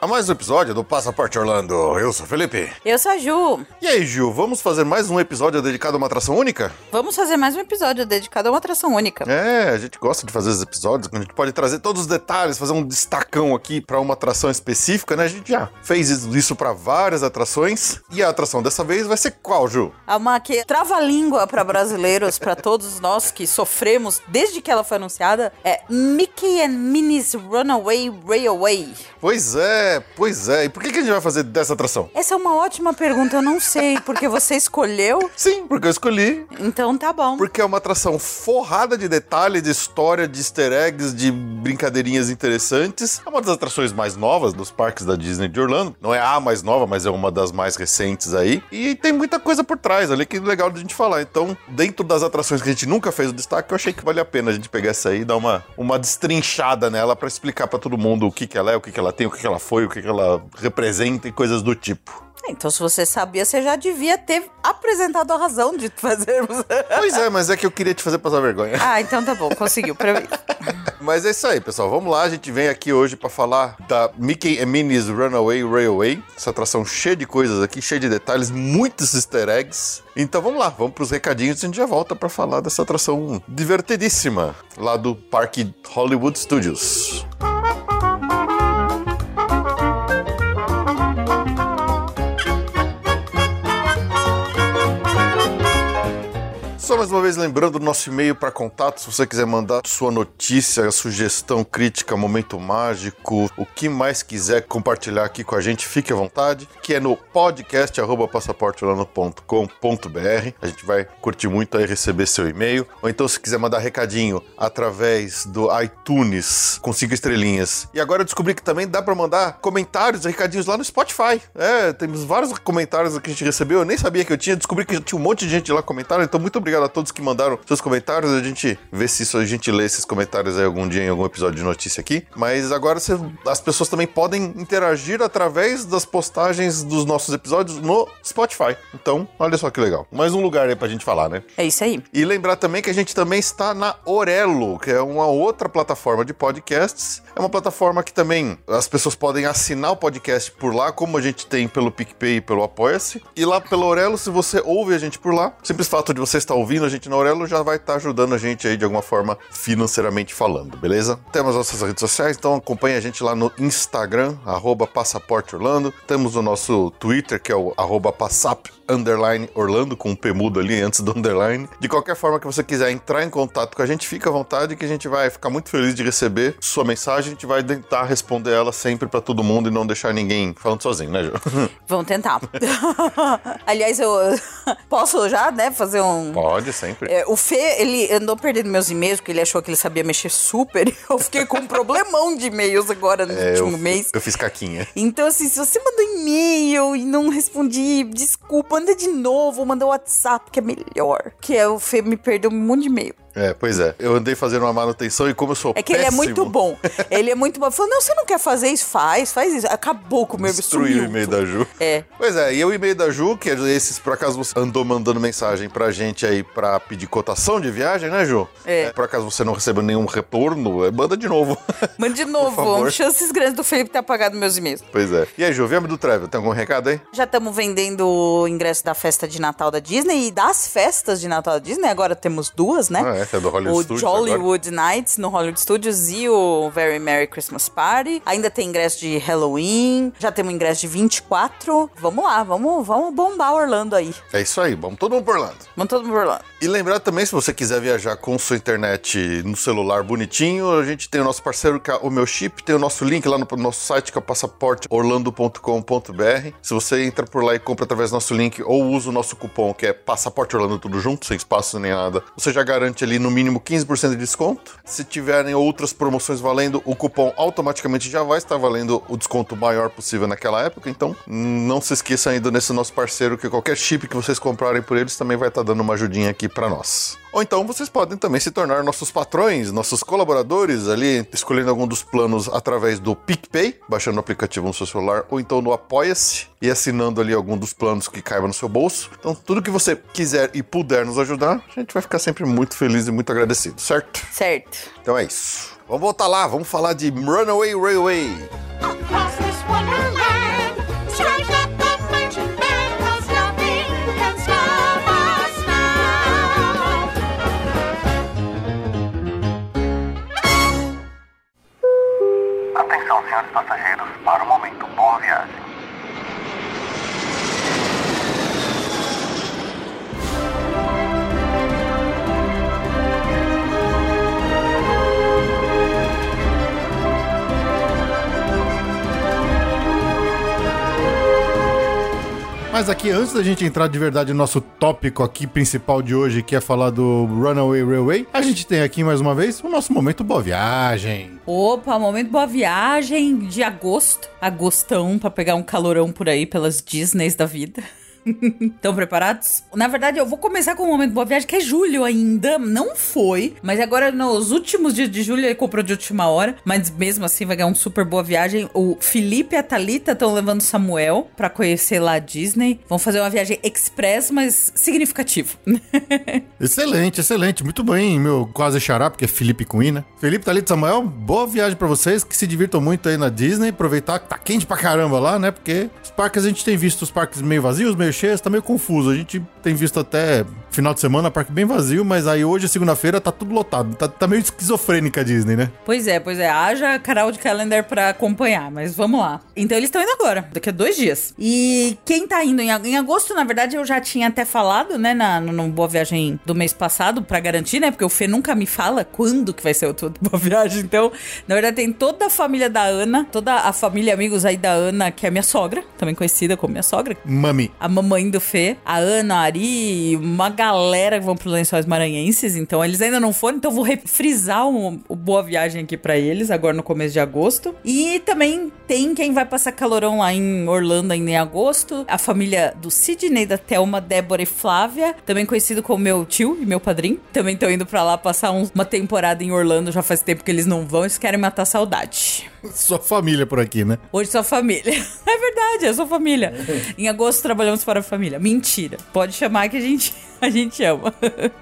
A mais um episódio do Passaporte Orlando. Eu sou o Felipe. Eu sou a Ju. E aí, Gil, vamos fazer mais um episódio dedicado a uma atração única? Vamos fazer mais um episódio dedicado a uma atração única. É, a gente gosta de fazer os episódios, a gente pode trazer todos os detalhes, fazer um destacão aqui para uma atração específica, né? A gente já fez isso para várias atrações. E a atração dessa vez vai ser qual, Ju? Há uma que trava-língua para brasileiros, para todos nós que sofremos desde que ela foi anunciada, é Mickey and Minnie's Runaway Railway. Pois é, pois é. E por que, que a gente vai fazer dessa atração? Essa é uma ótima pergunta, eu não sei, porque você escolheu, Sim, porque eu escolhi então tá bom. Porque é uma atração forrada de detalhe, de história, de easter eggs, de brincadeirinhas interessantes. É uma das atrações mais novas dos parques da Disney de Orlando. Não é a mais nova, mas é uma das mais recentes aí. E tem muita coisa por trás ali que é legal de a gente falar. Então, dentro das atrações que a gente nunca fez o destaque, eu achei que vale a pena a gente pegar essa aí e dar uma, uma destrinchada nela pra explicar pra todo mundo o que, que ela é, o que, que ela tem, o que, que ela foi, o que, ela representa e coisas do tipo. Então, se você sabia, você já devia ter apresentado a razão de fazermos. Pois é, mas é que eu queria te fazer passar vergonha. ah, então tá bom, conseguiu pra mim. Mas é isso aí, pessoal. Vamos lá, a gente vem aqui hoje pra falar da Mickey and Minnie's Runaway Railway. Essa atração cheia de coisas aqui, cheia de detalhes, muitos easter eggs. Então vamos lá, vamos pros recadinhos e a gente já volta pra falar dessa atração divertidíssima lá do Parque Hollywood Studios. Só mais uma vez lembrando o nosso e-mail para contato, se você quiser mandar sua notícia, sugestão, crítica, momento mágico, o que mais quiser compartilhar aqui com a gente, fique à vontade, que é no podcast arroba passaporteorlando.com.br. A gente vai curtir muito aí receber seu e-mail. Ou então, se quiser mandar recadinho através do iTunes com cinco estrelinhas. E agora eu descobri que também dá para mandar comentários, recadinhos lá no Spotify. É, temos vários comentários que a gente recebeu, eu nem sabia que eu tinha, descobri que tinha um monte de gente lá comentando, então muito obrigado a todos que mandaram seus comentários. A gente vê se isso, a gente lê esses comentários aí algum dia em algum episódio de notícia aqui. Mas agora você- as pessoas também podem interagir através das postagens dos nossos episódios no Spotify. Então, olha só que legal. Mais um lugar aí pra gente falar, né? É isso aí. E lembrar também que a gente também está na Orelo, que é uma outra plataforma de podcasts. É uma plataforma que também as pessoas podem assinar o podcast por lá, como a gente tem pelo PicPay e pelo Apoia-se. E lá pelo Orelo, se você ouve a gente por lá, simples fato de você estar ouvindo a gente na Orelo já vai estar ajudando a gente aí de alguma forma financeiramente falando, beleza? Temos nossas redes sociais, então acompanhe a gente lá no Instagram, arroba Passaporte Orlando. Temos o nosso Twitter, que é o arroba Passap underline Orlando, com um P mudo ali antes do underline. De qualquer forma que você quiser entrar em contato com a gente, fica à vontade que a gente vai ficar muito feliz de receber sua mensagem. A gente vai tentar responder ela sempre pra todo mundo e não deixar ninguém falando sozinho, né, Ju? Vamos tentar. Aliás, eu posso já, né, fazer um. Pode, sempre. É, o Fê, ele andou perdendo meus e-mails porque ele achou que ele sabia mexer super. Eu fiquei com um problemão de e-mails agora no É, último eu, mês. eu fiz caquinha. Então, assim, se você mandou e-mail e não respondi, desculpa, manda de novo, manda WhatsApp, que é melhor. Que é o Fê me perdeu um monte de e-mail. É, pois é. Eu andei fazendo uma manutenção e como eu sou É que ele é péssimo, muito bom. Ele é muito bom. Falou, não, você não quer fazer isso? Faz, faz isso. Acabou com o meu Destruiu o e-mail da Ju. É. Pois é, e o e-mail da Ju, que é esses, por acaso você andou mandando mensagem pra gente aí pra pedir cotação de viagem, né, Ju? É. por acaso você não recebeu nenhum retorno, é, manda de novo. Manda de novo. Chances grandes do Felipe ter apagado meus e-mails. pois é. E aí, Ju, viemos do Travel, tem algum recado aí? Já estamos vendendo o ingresso da festa de Natal da Disney e das festas de Natal da Disney. Agora temos duas, né? Ah, é. Que é do Hollywood o Studios agora. Jollywood Nights no Hollywood Studios e o Very Merry Christmas Party. Ainda tem ingresso de Halloween, já temos ingresso de 24. Vamos lá, vamos, vamos bombar Orlando aí. É isso aí, vamos todo mundo por Orlando. Vamos todo mundo por Orlando. E lembrar também, se você quiser viajar com sua internet no celular bonitinho, a gente tem o nosso parceiro, que é o meu chip, tem o nosso link lá no nosso site, que é o passaporteorlando.com.br. Se você entra por lá e compra através do nosso link ou usa o nosso cupom, que é Passaporte Orlando tudo junto, sem espaço nem nada, você já garante ali no mínimo 15% de desconto. Se tiverem outras promoções valendo, o cupom automaticamente já vai estar valendo o desconto maior possível naquela época. Então, não se esqueça ainda nesse nosso parceiro que qualquer chip que vocês comprarem por eles também vai estar dando uma ajudinha aqui para nós. Ou então vocês podem também se tornar nossos patrões, nossos colaboradores ali, escolhendo algum dos planos através do PicPay, baixando o aplicativo no seu celular, ou então no Apoia-se e assinando ali algum dos planos que caiba no seu bolso. Então, tudo que você quiser e puder nos ajudar, a gente vai ficar sempre muito feliz e muito agradecido, certo? Certo. Então é isso. Vamos voltar lá, vamos falar de Runaway Railway. Atenção, senhores passageiros, para o momento boa viagem. Mas aqui, antes da gente entrar de verdade no nosso tópico aqui principal de hoje, que é falar do Runaway Railway, a gente tem aqui mais uma vez o nosso momento boa viagem. Opa, momento boa viagem de agosto. Agostão pra pegar um calorão por aí pelas Disneys da vida. Estão preparados? Na verdade, eu vou começar com o momento boa viagem, que é julho ainda. Não foi, mas agora nos últimos dias de julho ele comprou de última hora. Mas mesmo assim vai ganhar um super boa viagem. O Felipe e a Thalita estão levando Samuel pra conhecer lá a Disney. Vão fazer uma viagem express, mas significativa. Excelente, excelente. Muito bem, meu quase xará, porque é Felipe Cunha, né? Felipe, Thalita Samuel, boa viagem pra vocês, que se divirtam muito aí na Disney. Aproveitar que tá quente pra caramba lá, né? Porque os parques a gente tem visto os parques meio vazios, meio cheios, tá meio confuso. A gente tem visto até final de semana parque bem vazio, mas aí hoje, segunda-feira, tá tudo lotado. Tá, tá meio esquizofrênica a Disney, né? Pois é, pois é. Haja canal de calendar pra acompanhar, mas vamos lá. Então eles estão indo agora, daqui a dois dias. E quem tá indo em, em agosto, na verdade, eu já tinha até falado, né, na, no, Boa Viagem do mês passado, pra garantir, né, porque o Fê nunca me fala quando que vai ser o Boa Viagem. Então, na verdade, tem toda a família da Ana, toda a família amigos aí da Ana, que é minha sogra, também conhecida como minha sogra, Mami. a mamãe do Fê, a Ana, a Ari, uma galera que vão pro Lençóis Maranhenses. Então, eles ainda não foram, então vou refrisar o, Boa Viagem aqui pra eles, agora no começo de agosto. E também tem quem vai passar calorão lá em Orlando ainda em agosto. A família do Sidney, da Thelma, Débora e Flávia, também conhecido como meu tio e meu padrinho. Também estão indo pra lá passar um- uma temporada em Orlando, já faz tempo que eles não vão, eles querem matar saudade. Sua família por aqui, né? Hoje sua família. É verdade, é sua família. Em agosto trabalhamos para a família. Mentira. Pode chamar que a gente, a gente ama.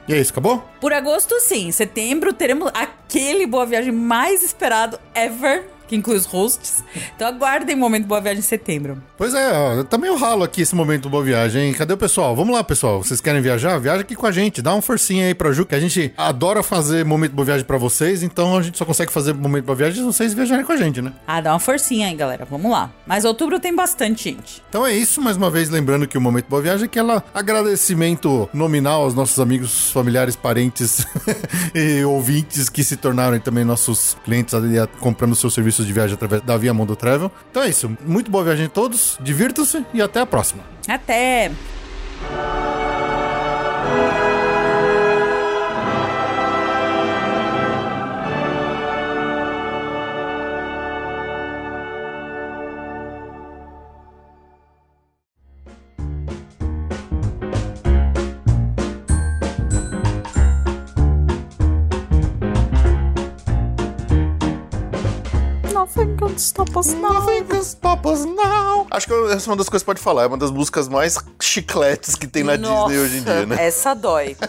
E é isso, acabou? Por agosto, sim. Setembro teremos aquele Boa Viagem mais esperado ever. Que inclui os hosts. Então aguardem o momento Boa Viagem em setembro. Pois é, ó, tá meio ralo aqui esse momento boa viagem. Cadê o pessoal? Vamos lá, pessoal. Vocês querem viajar? Viaja aqui com a gente. Dá uma forcinha aí pra Ju, que a gente adora fazer momento boa viagem pra vocês. Então a gente só consegue fazer momento boa viagem se vocês viajarem com a gente, né? Ah, dá uma forcinha aí, galera. Vamos lá. Mas outubro tem bastante gente. Então é isso, mais uma vez lembrando que o Momento Boa Viagem é aquele agradecimento nominal aos nossos amigos, familiares, parentes e ouvintes que se tornaram também nossos clientes ali, comprando seus de viagem através da Via Mundo Travel. Então é isso, muito boa viagem a todos, divirtam-se e até a próxima. Até! Nothing can stop us now. Acho que essa é uma das coisas que pode falar. É uma das músicas mais chicletes que tem na Nossa, Disney hoje em dia, né? Essa dói.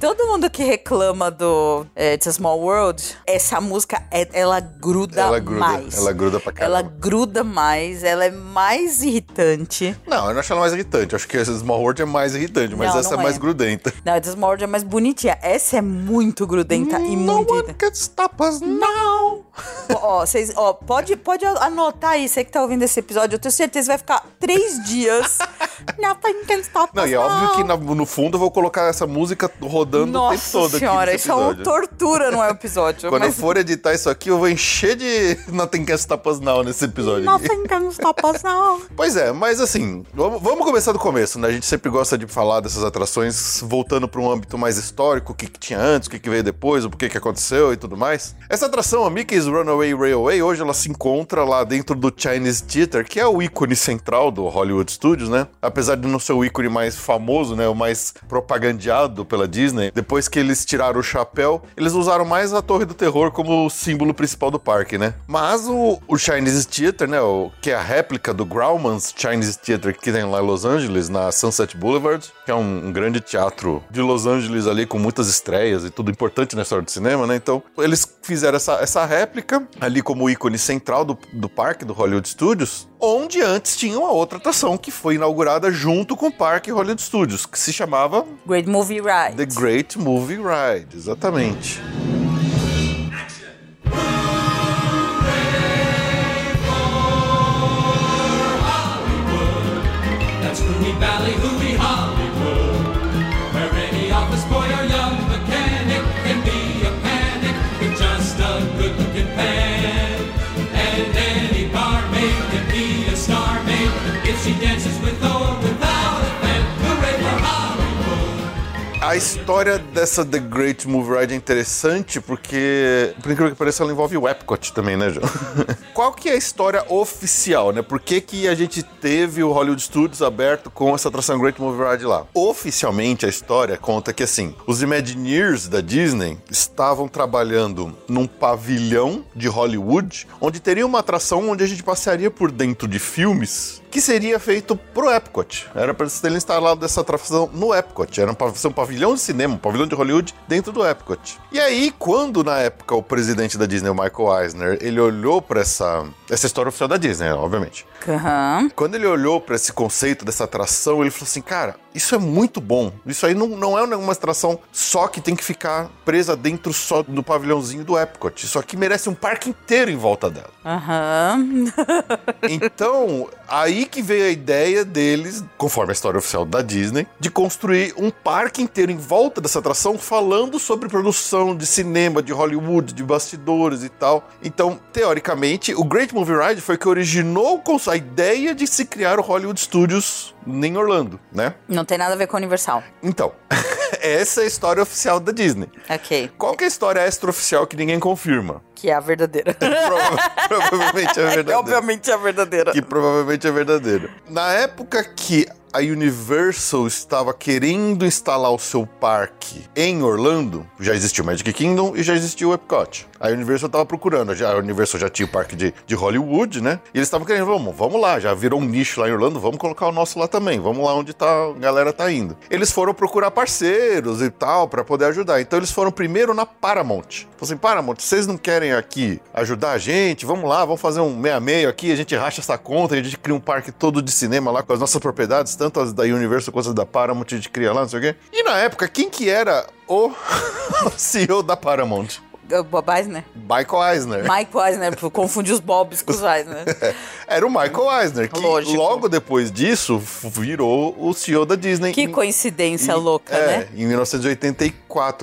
todo mundo que reclama do é, It's a Small World, essa música, é- ela gruda Ela gruda, mais. ela gruda pra Ela caramba. gruda mais, ela é mais irritante. Não, eu não acho ela mais irritante. Eu acho que essa Small World é mais irritante, mas Não, essa não é mais é. grudenta. Não, It's a Small World é mais bonitinha. Essa é muito grudenta e No muito one irritante. can stop us now. Ó, vocês, ó, pode, pode anotar aí, você que tá ouvindo esse episódio, eu tenho certeza que vai ficar três dias. Nothing can stop Não, us e é óbvio que na- no fundo eu vou colocar essa música rodando o tempo Nossa todo aqui senhora, nesse isso é uma tortura, não é um episódio. Quando mas... eu for editar isso aqui, eu vou encher de Nothing Can Stop Us Now nesse episódio. Nothing can stop us now. Pois é, mas assim, vamos, vamos começar do começo, né? A gente sempre gosta de falar dessas atrações voltando para um âmbito mais histórico, o que, que tinha antes, o que, que veio depois, o porquê que aconteceu e tudo mais. Essa atração, a Mickey's Runaway Railway, hoje ela se encontra lá dentro do Chinese Theater, que é o ícone central do Hollywood Studios, né? Apesar de não ser o ícone mais famoso, né? O mais propagandeado pela Disney, depois que eles tiraram o chapéu, eles usaram mais a Torre do Terror como símbolo principal do parque, né? Mas o, o Chinese Theater, né? O, que é a réplica do Grauman's Chinese Theater que tem lá em Los Angeles, na Sunset Boulevard, que é um, um grande teatro de Los Angeles ali com muitas estreias e tudo importante na história do cinema, né? Então, eles fizeram essa, essa réplica ali como ícone central do, do parque do Hollywood Studios, onde antes tinha uma outra atração que foi inaugurada junto com o parque Hollywood Studios, que se chamava Great Movie Ride. The Great Movie Ride, exatamente. That's Hooey A história dessa The Great Movie Ride é interessante porque, por incrível que pareça, ela envolve o Epcot também, né, João? Qual que é a história oficial, né? Por que, que a gente teve o Hollywood Studios aberto com essa atração Great Movie Ride lá? Oficialmente, a história conta que, assim, os Imagineers da Disney estavam trabalhando num pavilhão de Hollywood, onde teria uma atração onde a gente passearia por dentro de filmes que seria feito pro Epcot. Era para terem instalado essa atração no Epcot. Era um pavilhão de cinema, um pavilhão de Hollywood dentro do Epcot. E aí, quando na época o presidente da Disney, o Michael Eisner, ele olhou para essa essa história oficial da Disney, obviamente. Aham. Quando ele olhou para esse conceito dessa atração, ele falou assim: cara, isso é muito bom. Isso aí não, não é uma atração só que tem que ficar presa dentro só do pavilhãozinho do Epcot. Isso aqui merece um parque inteiro em volta dela. Aham. Então, aí que veio a ideia deles, conforme a história oficial da Disney, de construir um parque inteiro em volta dessa atração, falando sobre produção de cinema, de Hollywood, de bastidores e tal. Então, teoricamente, o Great Movie Ride foi que originou a ideia de se criar o Hollywood Studios em Orlando, né? Não tem nada a ver com o Universal. Então, essa é a história oficial da Disney. Ok. Qual que é a história extraoficial que ninguém confirma? Que é a verdadeira. Prova- provavelmente é que verdadeira. obviamente é a verdadeira. que provavelmente é verdadeiro. Na época que a Universal estava querendo instalar o seu parque em Orlando, já existiu o Magic Kingdom e já existiu o Epcot. A Universal estava procurando, já, a Universal já tinha o parque de, de Hollywood, né? E eles estavam querendo, vamos, vamos lá, já virou um nicho lá em Orlando, vamos colocar o nosso lá também, vamos lá onde tá, a galera tá indo. Eles foram procurar parceiros e tal para poder ajudar. Então eles foram primeiro na Paramount. Falaram assim, Paramount, vocês não querem aqui ajudar a gente? Vamos lá, vamos fazer um meia-meia aqui, a gente racha essa conta, a gente cria um parque todo de cinema lá com as nossas propriedades, tanto as da Universal quanto as da Paramount, a gente cria lá, não sei o quê. E na época, quem que era o CEO da Paramount? O Bob Eisner. Michael Eisner. Mike Eisner, confunde os Bobs com os Eisner. Era o Michael Eisner, que Lógico. logo depois disso virou o CEO da Disney. Que em- coincidência em- louca, é, né? em 1984,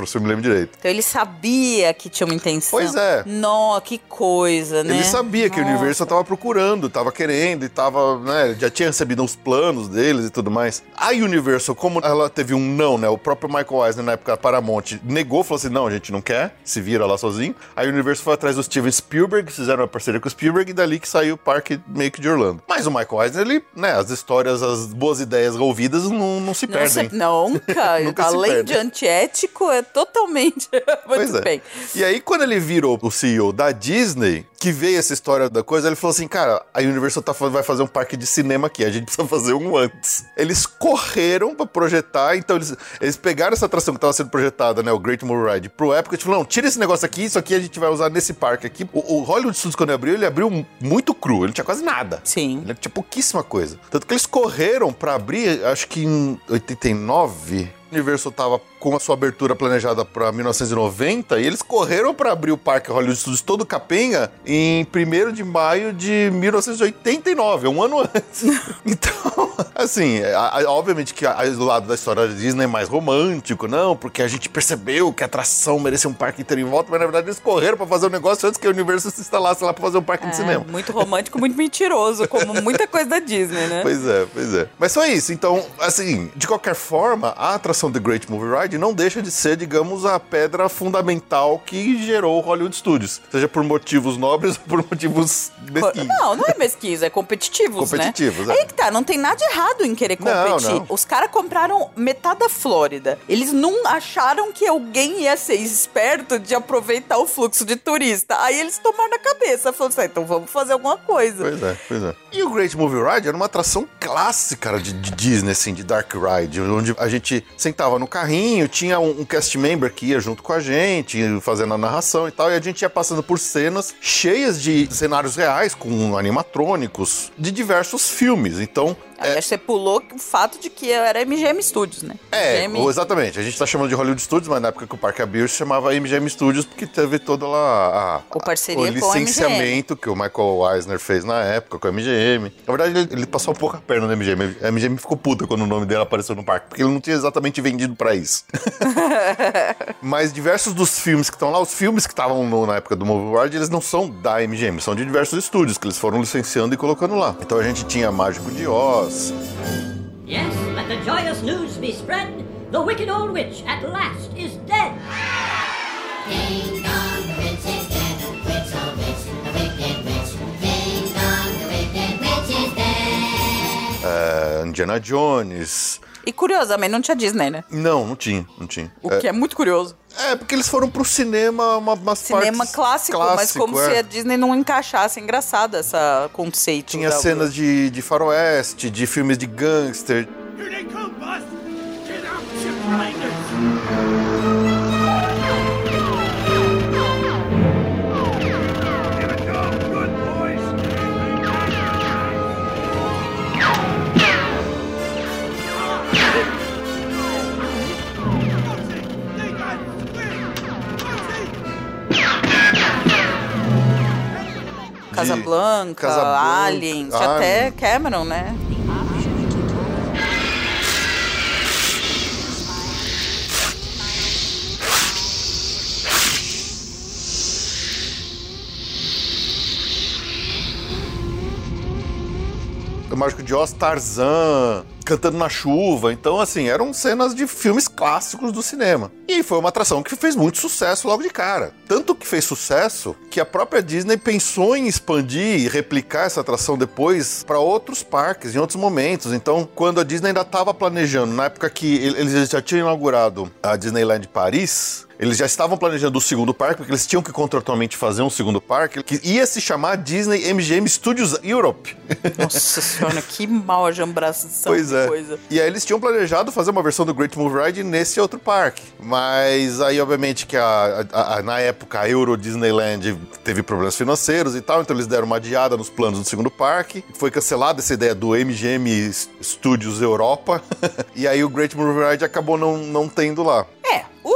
se eu me lembro direito. Então ele sabia que tinha uma intenção. Pois é. Nó, que coisa, né? Ele sabia que o Nossa. Universal tava procurando, tava querendo e tava, né, já tinha recebido os planos deles e tudo mais. A Universal, como ela teve um não, né, o próprio Michael Eisner na época da Paramount negou, falou assim, não, a gente não quer, se vira lá sozinho. A Universal foi atrás do Steven Spielberg, fizeram uma parceria com o Spielberg e dali que saiu o parque meio que de Orlando. Mas o Michael Eisner, ele, né, as histórias, as boas ideias ouvidas não, não se Não, perdem. se- nunca. Nunca se Além perde. de antiético, maluco é totalmente. Pois é. bem. E aí, quando ele virou o CEO da Disney, que veio essa história da coisa, ele falou assim: cara, a Universal tá, vai fazer um parque de cinema aqui, a gente precisa fazer um antes. Eles correram pra projetar, então eles, eles pegaram essa atração que tava sendo projetada, né, o Great Movie Ride, pro Epcot e falaram: não, tira esse negócio aqui, isso aqui a gente vai usar nesse parque aqui. O, o Hollywood Studios, quando ele abriu, ele abriu muito cru, ele tinha quase nada. Sim. Ele tinha pouquíssima coisa. Tanto que eles correram pra abrir, acho que em 89. O Universal tava com a sua abertura planejada pra 1990 e eles correram pra abrir o Parque Hollywood Studios todo capenga em 1 de maio de 1989, um ano antes. então, assim, a- a- obviamente que a- do lado da história da Disney é mais romântico, não, porque a gente percebeu que a atração merecia um parque inteiro em volta, mas na verdade eles correram pra fazer o negócio antes que a Universal se instalasse lá pra fazer um parque de É, cinema. muito romântico, muito mentiroso, como muita coisa da Disney, né? Pois é, pois é. Mas só isso. Então, assim, de qualquer forma, a atração The Great Movie Ride não deixa de ser, digamos, a pedra fundamental que gerou o Hollywood Studios. Seja por motivos nobres ou por motivos mesquinhos. Não, não é mesquinhos, é competitivos, Competitivos, né? é. Aí que tá, não tem nada de errado em querer Não, competir. não. Os caras compraram metade da Flórida. Eles não acharam que alguém ia ser esperto de aproveitar o fluxo de turista. Aí eles tomaram na cabeça, falaram assim, "Ah, então vamos fazer alguma coisa. Pois é, pois é. E o Great Movie Ride era uma atração clássica de, de Disney, assim, de Dark Ride, onde a gente sentava no carrinho, tinha um, um cast member que ia junto com a gente, fazendo a narração e tal, e a gente ia passando por cenas cheias de cenários reais, com animatrônicos, de diversos filmes. Então, Aí acho que você pulou o fato de que era MGM Studios, né? É, MGM exatamente. A gente tá chamando de Hollywood Studios, mas na época que o parque abriu se chamava MGM Studios, porque teve toda lá a, O parceria o licenciamento que o Michael Eisner fez na época com a MGM. Na verdade, ele, ele passou um pouco a perna na MGM. A MGM ficou puta quando o nome dele apareceu no parque, porque ele não tinha exatamente vendido pra isso. mas diversos dos filmes que estão lá, os filmes que estavam na época do Movie Ride, eles não são da MGM, são de diversos estúdios que eles foram licenciando e colocando lá. Então a gente tinha Mágico de Oz, Yes, let the joyous news be spread. The wicked old witch at last is dead. Ding dong, the witch is dead. Witch, oh witch, the wicked witch. Ding dong, the wicked witch is dead. eh, Indiana Jones. E curiosamente não tinha Disney, né? Não, não tinha, não tinha. O que é muito curioso. É, porque eles foram pro cinema, uma, umas Cinema partes clássico, mas como é. se a Disney não encaixasse. É engraçado essa conceito. Tinha da- cenas de, de faroeste, de filmes de gangster. Here they come, boss. Get out, Casablanca, Casablanca, Alien, tinha até Alien. Cameron, né? O Mágico de Oz, Tarzan, cantando na chuva. Então, assim, eram cenas de filmes clássicos do cinema. E foi uma atração que fez muito sucesso logo de cara. Tanto que fez sucesso que a própria Disney pensou em expandir e replicar essa atração depois para outros parques, em outros momentos. Então, quando a Disney ainda estava planejando, na época que ele- eles já tinham inaugurado a Disneyland Paris, eles já estavam planejando o segundo parque, porque eles tinham que contratualmente fazer um segundo parque, que ia se chamar Disney MGM Studios Europe. Nossa senhora, que mal ajambração Pois de é. coisa. E aí eles tinham planejado fazer uma versão do Great Movie Ride nesse outro parque. Mas aí, obviamente, que a, a- a- na época a Euro Disneyland teve problemas financeiros e tal, então eles deram uma adiada nos planos do segundo parque. Foi cancelada essa ideia do MGM Studios Europa. e aí o Great Movie Ride acabou não, não tendo lá. É, o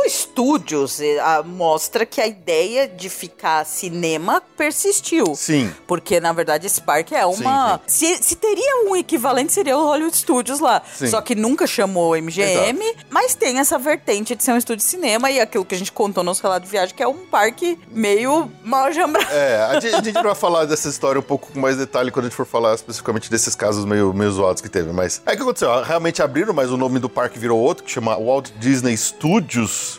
Ah, mostra que a ideia de ficar cinema persistiu. Sim. Porque, na verdade, esse parque é uma. Se, se teria um equivalente, seria o Hollywood Studios lá. Sim. Só que nunca chamou MGM, mas tem essa vertente de ser um estúdio de cinema e aquilo que a gente contou no nosso relato de viagem, que é um parque meio mal ajambrado. É, a gente, a gente vai falar dessa história um pouco com mais detalhe quando a gente for falar especificamente desses casos meio, meio zoados que teve. Mas aí o que aconteceu? Realmente abriram, mas o nome do parque virou outro, que chama Walt Disney Studios.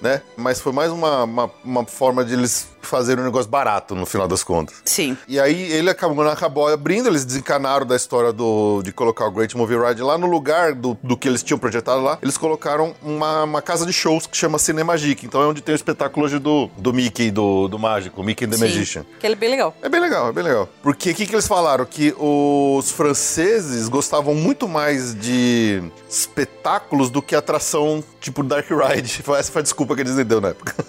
né? Mas foi mais uma, uma, uma forma de eles fazerem um negócio barato no final das contas. Sim. E aí ele acabou, acabou abrindo, eles desencanaram da história do, de colocar o Great Movie Ride lá no lugar do, do que eles tinham projetado lá. Eles colocaram uma, uma casa de shows que chama Cinemagic. Então é onde tem o espetáculo hoje do, do Mickey, do, do Mágico, Mickey and the Sim. Magician. Que ele é bem legal. É bem legal, é bem legal. Porque o que, que eles falaram? Que os franceses gostavam muito mais de espetáculos do que atração tipo Dark Ride. Essa foi a desculpa que a Disney deu na época.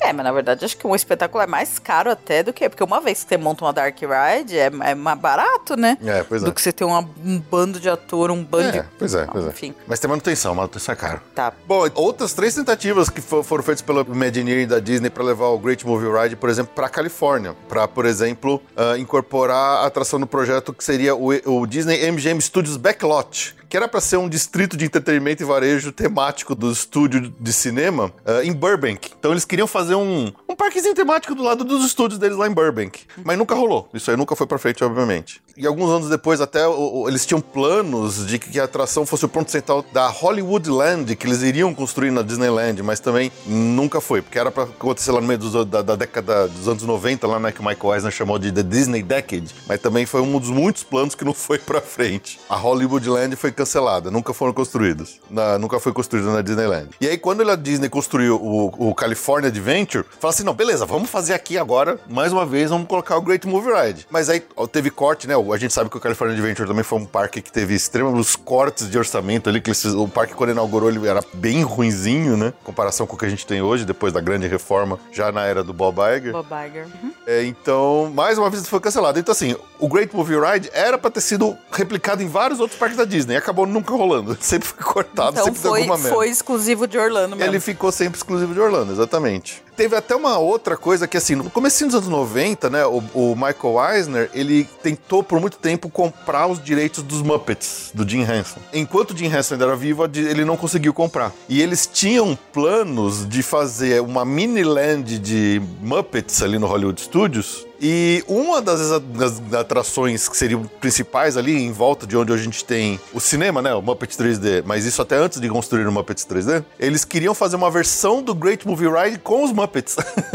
É, mas na verdade acho que um espetáculo é mais caro até do que. Porque uma vez que você monta uma Dark Ride é, é mais barato, né? É, pois é. Do que você ter uma- um bando de ator, um bando É, de. pois é, pois é. Enfim. Mas tem manutenção, manutenção é caro. Tá. Bom, outras três tentativas que fo- foram feitas pela Imagineering da Disney para levar o Great Movie Ride, por exemplo, para Califórnia, para, por exemplo, ah, incorporar a atração no projeto que seria o, o Disney MGM Studios Backlot, que era para ser um distrito de entretenimento e varejo temático do estúdio de cinema ah, em Burbank. Então eles queriam fazer um, um parquezinho temático do lado dos estúdios deles lá em Burbank, mas nunca rolou. Isso aí nunca foi para frente, obviamente. E alguns anos depois, até o- o- eles tinham planos de que a atração fosse o ponto central da Hollywood Land, que eles iriam construir na Disneyland, mas também nunca foi, porque era para acontecer lá no meio dos- da, da década dos anos 90, lá né, que o Michael Eisner chamou de The Disney Decade, mas também foi um dos muitos planos que não foi para frente. A Hollywood Land foi cancelada, nunca foram construídos, na- nunca foi construída na Disneyland. E aí, quando a Disney construiu o, o California Adventure, fala assim: não, beleza, vamos fazer aqui agora, mais uma vez, vamos colocar o Great Movie Ride. Mas aí teve corte, né? A gente sabe que o California Adventure também foi um parque que teve extremos cortes de orçamento ali, que eles o parque, quando inaugurou, ele era bem ruinzinho, né? Em comparação com o que a gente tem hoje, depois da grande reforma, já na era do Bob Iger. Bob Iger. Uhum. É, então, mais uma vez foi cancelado. Então, assim, o Great Movie Ride era pra ter sido replicado em vários outros parques da Disney. Acabou nunca rolando. Sempre foi cortado, Então sempre deu foi, alguma merda. foi exclusivo de Orlando mesmo. Ele ficou sempre exclusivo de Orlando, exatamente. Teve até uma outra coisa que, assim, no começo dos anos 90, né, o, o Michael Eisner, ele tentou por muito tempo comprar os direitos dos Muppets, do Jim Henson. Enquanto o Jim Henson ainda era vivo, ele não conseguiu comprar. E eles tinham planos de fazer uma mini land de Muppets ali no Hollywood Studios, e uma das, das atrações que seriam principais ali, em volta de onde a gente tem o cinema, né? O Muppet 3D, mas isso até antes de construir o Muppets 3D, eles queriam fazer uma versão do Great Movie Ride com os Muppets.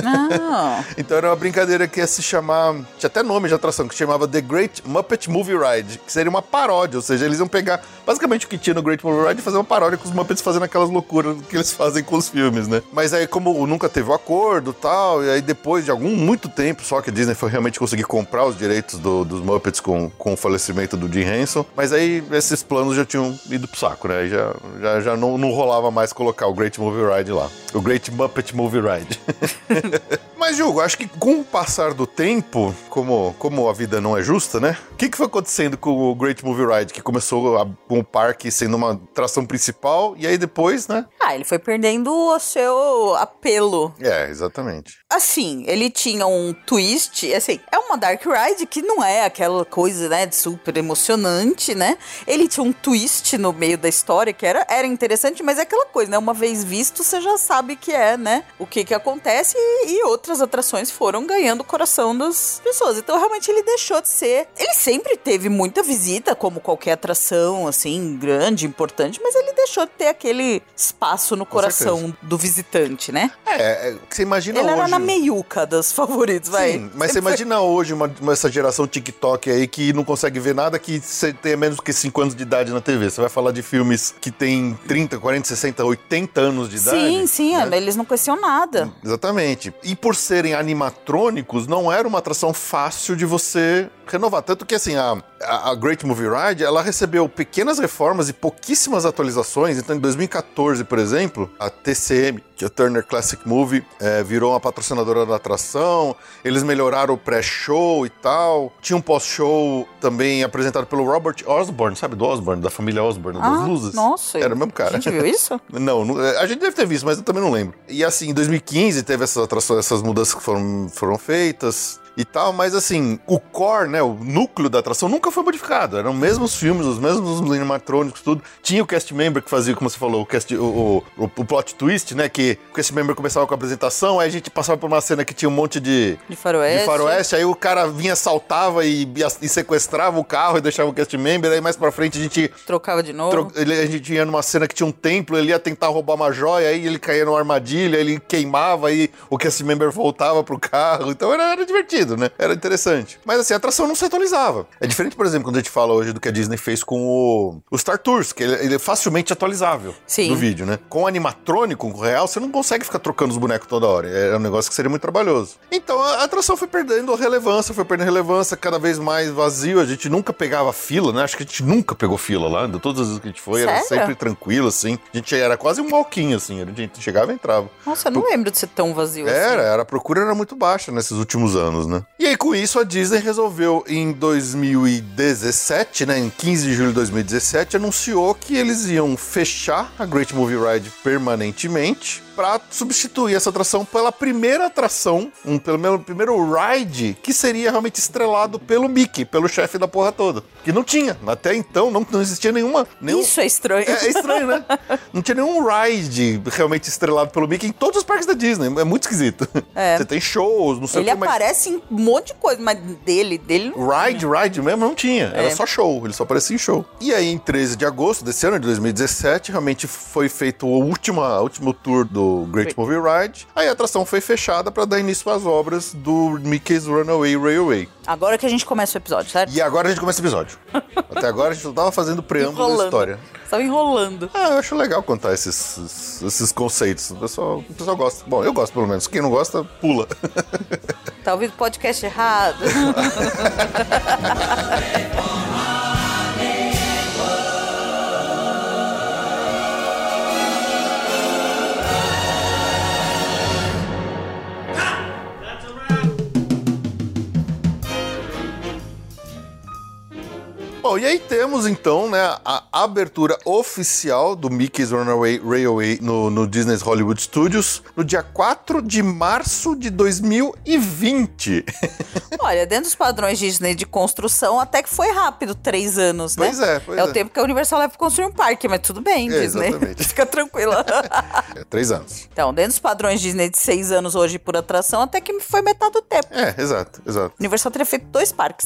Ah, então era uma brincadeira que ia se chamar. Tinha até nome de atração, que se chamava The Great Muppet Movie Ride, que seria uma paródia, ou seja, eles iam pegar basicamente o que tinha no Great Movie Ride e fazer uma paródia com os Muppets fazendo aquelas loucuras que eles fazem com os filmes, né? Mas aí, como nunca teve o acordo e tal, e aí depois de algum muito tempo só que a Disney foi realmente conseguir comprar os direitos do- dos Muppets com, com o falecimento do Jim Henson, mas aí esses planos já tinham ido pro saco, né? Já, já, já não, não rolava mais colocar o Great Movie Ride lá. O Great Muppet Movie Ride. Mas, Hugo, acho que com o passar do tempo, como, como a vida não é justa, né? O que, que foi acontecendo com o Great Movie Ride, que começou a- com o parque sendo uma atração principal, e aí depois, né? Ah, ele foi perdendo o seu apelo. É, exatamente. Assim, ele tinha um twist, assim, é uma Dark Ride que não é aquela coisa, né, de super emocionante, né? Ele tinha um twist no meio da história que era, era interessante, mas é aquela coisa, né? Uma vez visto, você já sabe que é, né? O que que acontece e, e outras atrações foram ganhando o coração das pessoas. Então, realmente, ele deixou de ser... Ele sempre teve muita visita, como qualquer atração, assim, grande, importante, mas ele deixou de ter aquele espaço no coração certeza. do visitante, né? É, é, você imagina Ele hoje... meiuca dos favoritos, vai. Sim, mas você imagina hoje uma, uma- essa geração TikTok aí que não consegue ver nada que você tenha menos que 5 anos de idade na TV. Você vai falar de filmes que tem 30, 40, 60, 80 anos de idade. Sim, sim, né? eles não conheciam nada. Exatamente. E por serem animatrônicos, não era uma atração fácil de você renovar. Tanto que, assim, a, a Great Movie Ride, ela recebeu pequenas reformas e pouquíssimas atualizações. Então, em 2014, por exemplo, a TCM, que é a Turner Classic Movie, eh, virou uma patrocinadora da atração. Eles melhoraram o pré-show e tal. Tinha um pós-show também apresentado pelo Robert Osborne, sabe? Do Osborne, da família Osborne, das Ah, luzes. nossa. Era o mesmo cara. A gente viu isso? Não, não- a gente deve ter visto, mas eu também não lembro. E assim, em 2015 teve essas atrações, essas mudanças que foram, foram feitas. E tal, mas assim, o core, né, o núcleo da atração nunca foi modificado. Eram os mesmos filmes, os mesmos animatrônicos, tudo. Tinha o cast member que fazia, como você falou, o, cast, o, o, o plot twist, né, que o cast member começava com a apresentação, aí a gente passava por uma cena que tinha um monte de... De faroeste. De faroeste, aí o cara vinha, saltava e, e sequestrava o carro e deixava o cast member, aí mais pra frente a gente Trocava de novo. Tro- ele- a gente ia numa cena que tinha um templo, ele ia tentar roubar uma joia, aí ele caía numa armadilha, ele queimava, aí o cast member voltava pro carro. Então era, era divertido, né? Era interessante. Mas assim, a atração não se atualizava. É diferente, por exemplo, quando a gente fala hoje do que a Disney fez com o, o Star Tours, que ele, ele é facilmente atualizável Sim. no vídeo, né? Com o animatrônico, com o real, você não consegue ficar trocando os bonecos toda hora. É um negócio que seria muito trabalhoso. Então a atração foi perdendo relevância, foi perdendo relevância, cada vez mais vazio. A gente nunca pegava fila, né? Acho que a gente nunca pegou fila lá. De todas as vezes que a gente foi, era Sério? sempre tranquilo, assim. A gente era quase um walking, assim. A gente chegava e entrava. Nossa, eu não lembro de ser tão vazio Era, assim. era, a procura era muito baixa nesses últimos anos, né? E aí, com isso, a Disney resolveu, em 2017, né, em 15 de julho de 2017, anunciou que eles iam fechar a Great Movie Ride permanentemente para substituir essa atração pela primeira atração, um, pelo menos primeiro ride, que seria realmente estrelado pelo Mickey, pelo chefe da porra toda. Que não tinha. Até então, não, não existia nenhuma... Nenhum... Isso é estranho. É, é estranho, né? Não tinha nenhum ride realmente estrelado pelo Mickey em todos os parques da Disney. É muito esquisito. É. Você tem shows, não sei Ele o que, mas aparece em um monte de coisa, mas dele, dele não. ride, ride mesmo não tinha. Era É. só show, ele só aparecia em show. E aí, em 13 de agosto desse ano, de 2017, realmente foi feito o último, o último tour do Great Movie Ride. Aí a atração foi fechada para dar início às obras do Mickey's Runaway Railway. Agora que a gente começa o episódio, certo? E agora a gente começa o episódio. Até agora a gente só tava fazendo preâmbulo da história. Tava enrolando. Ah, eu acho legal contar esses, esses, esses conceitos. O pessoal, o pessoal gosta. Bom, eu gosto pelo menos. Quem não gosta, pula. Tá ouvindo podcast errado. Bom, e aí temos então, né, a abertura oficial do Mickey's Runaway Railway no, no Disney's Hollywood Studios no dia 4 de março de 2020. Olha, dentro dos padrões Disney de construção, até que foi rápido, três anos, né? Pois é, pois É é. o tempo que a Universal leva pra construir um parque, mas tudo bem, É, Disney. exatamente. Fica tranquila. É, três anos. então, dentro dos padrões Disney de seis anos hoje por atração, até que foi metade do tempo. É, exato, exato. Universal teria feito dois parques.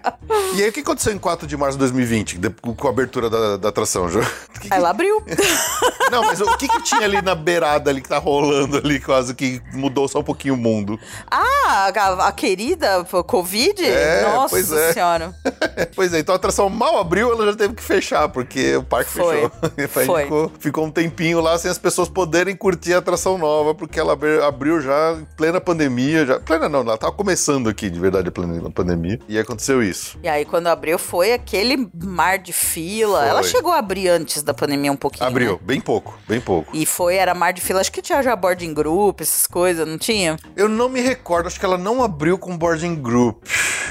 E aí, o que aconteceu em 4 de março de 2020, de- com a abertura da, da atração, Ju? Que que- ela abriu. Não, mas o que, que tinha ali na beirada ali que tá rolando ali, quase que mudou só um pouquinho o mundo? Ah, a, a querida Covid? É, Nossa pois é. senhora. Pois é, então a atração mal abriu, ela já teve que fechar, porque o parque Foi. fechou. Foi. Ficou, ficou um tempinho lá sem as pessoas poderem curtir a atração nova, porque ela abri- abriu já em plena pandemia. Já, plena não, ela tava começando aqui, de verdade, a plena pandemia. E aconteceu isso. E aí, quando abriu, foi aquele mar de fila. Foi. Ela chegou a abrir antes da pandemia um pouquinho. Abriu, né? bem pouco, bem pouco. E foi, era mar de fila. Acho que tinha já boarding group, essas coisas, não tinha? Eu não me recordo, acho que ela não abriu com boarding group.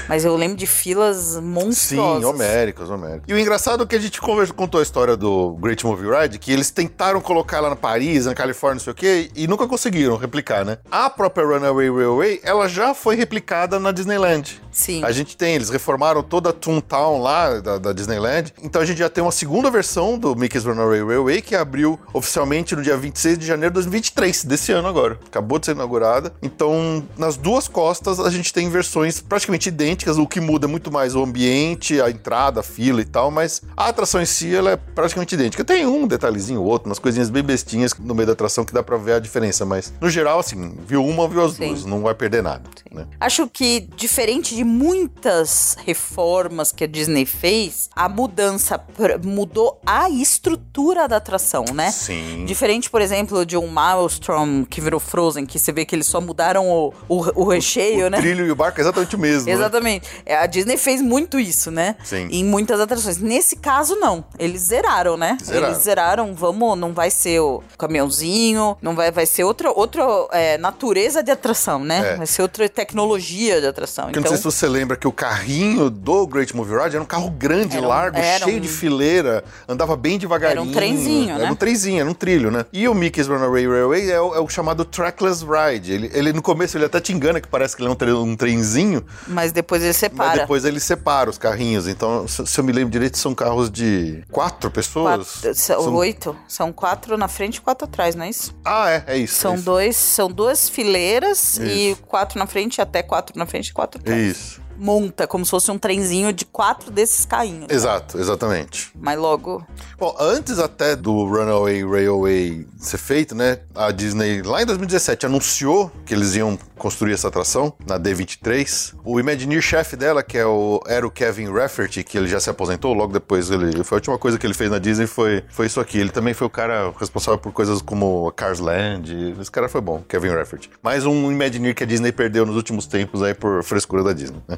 Mas eu lembro de filas monstruosas. Sim, homéricas, homéricas. E o engraçado é que a gente conversou, contou a história do Great Movie Ride, que eles tentaram colocar ela na Paris, na Califórnia, não sei o quê, e nunca conseguiram replicar, né? A própria Runaway Railway, ela já foi replicada na Disneyland. Sim. A gente tem, eles reformaram toda a Toontown lá da, da Disneyland. Então a gente já tem uma segunda versão do Mickey's Runaway Railway, que abriu oficialmente no dia 26 de janeiro de 2023, desse ano agora. Acabou de ser inaugurada. Então, nas duas costas, a gente tem versões praticamente idênticas. O que muda é muito mais o ambiente, a entrada, a fila e tal, mas a atração em si, ela é praticamente idêntica. Tem um detalhezinho ou outro, umas coisinhas bem bestinhas no meio da atração que dá pra ver a diferença, mas no geral, assim, viu uma, viu as Sim. duas. Não vai perder nada, né? Acho que, diferente de muitas reformas que a Disney fez, a mudança mudou a estrutura da atração, né? Sim. Diferente, por exemplo, de um Maelstrom que virou Frozen, que você vê que eles só mudaram o, o, o recheio, o né? trilho e o barco é exatamente o mesmo. né? Exatamente. exatamente. É, A Disney fez muito isso, né? Sim. Em muitas atrações. Nesse caso, não. Eles zeraram, né? Zeraram. Eles zeraram, vamos, não vai ser o caminhãozinho, não vai, vai ser outra, outra é, natureza de atração, né? É. Vai ser outra tecnologia de atração. Porque eu então, não sei se você lembra que o carrinho do Great Movie Ride era um carro grande, Era um- largo, era cheio um- de fileira, andava bem devagarinho. Era um trenzinho, Era né? um trenzinho, era um trilho, né? E o Mickey's Runaway Railway é o, é o chamado Trackless Ride. Ele, ele, no começo, ele até te engana que parece que ele é um, tre- um trenzinho, Mas depois ele mas separa. depois ele separa os carrinhos. Então, se, se eu me lembro direito, são carros de quatro pessoas? Quatro, são oito. São quatro na frente e quatro atrás, não é isso? Ah, é, é isso. São é isso. dois, são duas fileiras e Isso. quatro na frente, até quatro na frente e quatro atrás. isso. Monta, como se fosse um trenzinho de quatro desses carrinhos. Exato, exatamente. Mas logo. Bom, antes até do Runaway Railway ser feito, né? A Disney, lá em 2017, anunciou que eles iam construir essa atração na D23. O Imagineer chefe dela, que é o, era o Kevin Rafferty, que ele já se aposentou, logo depois ele. Foi a última coisa que ele fez na Disney foi, foi isso aqui. Ele também foi o cara responsável por coisas como Cars Land. Esse cara foi bom, Kevin Rafferty. Mais um Imagineer que a Disney perdeu nos últimos tempos aí por frescura da Disney, né?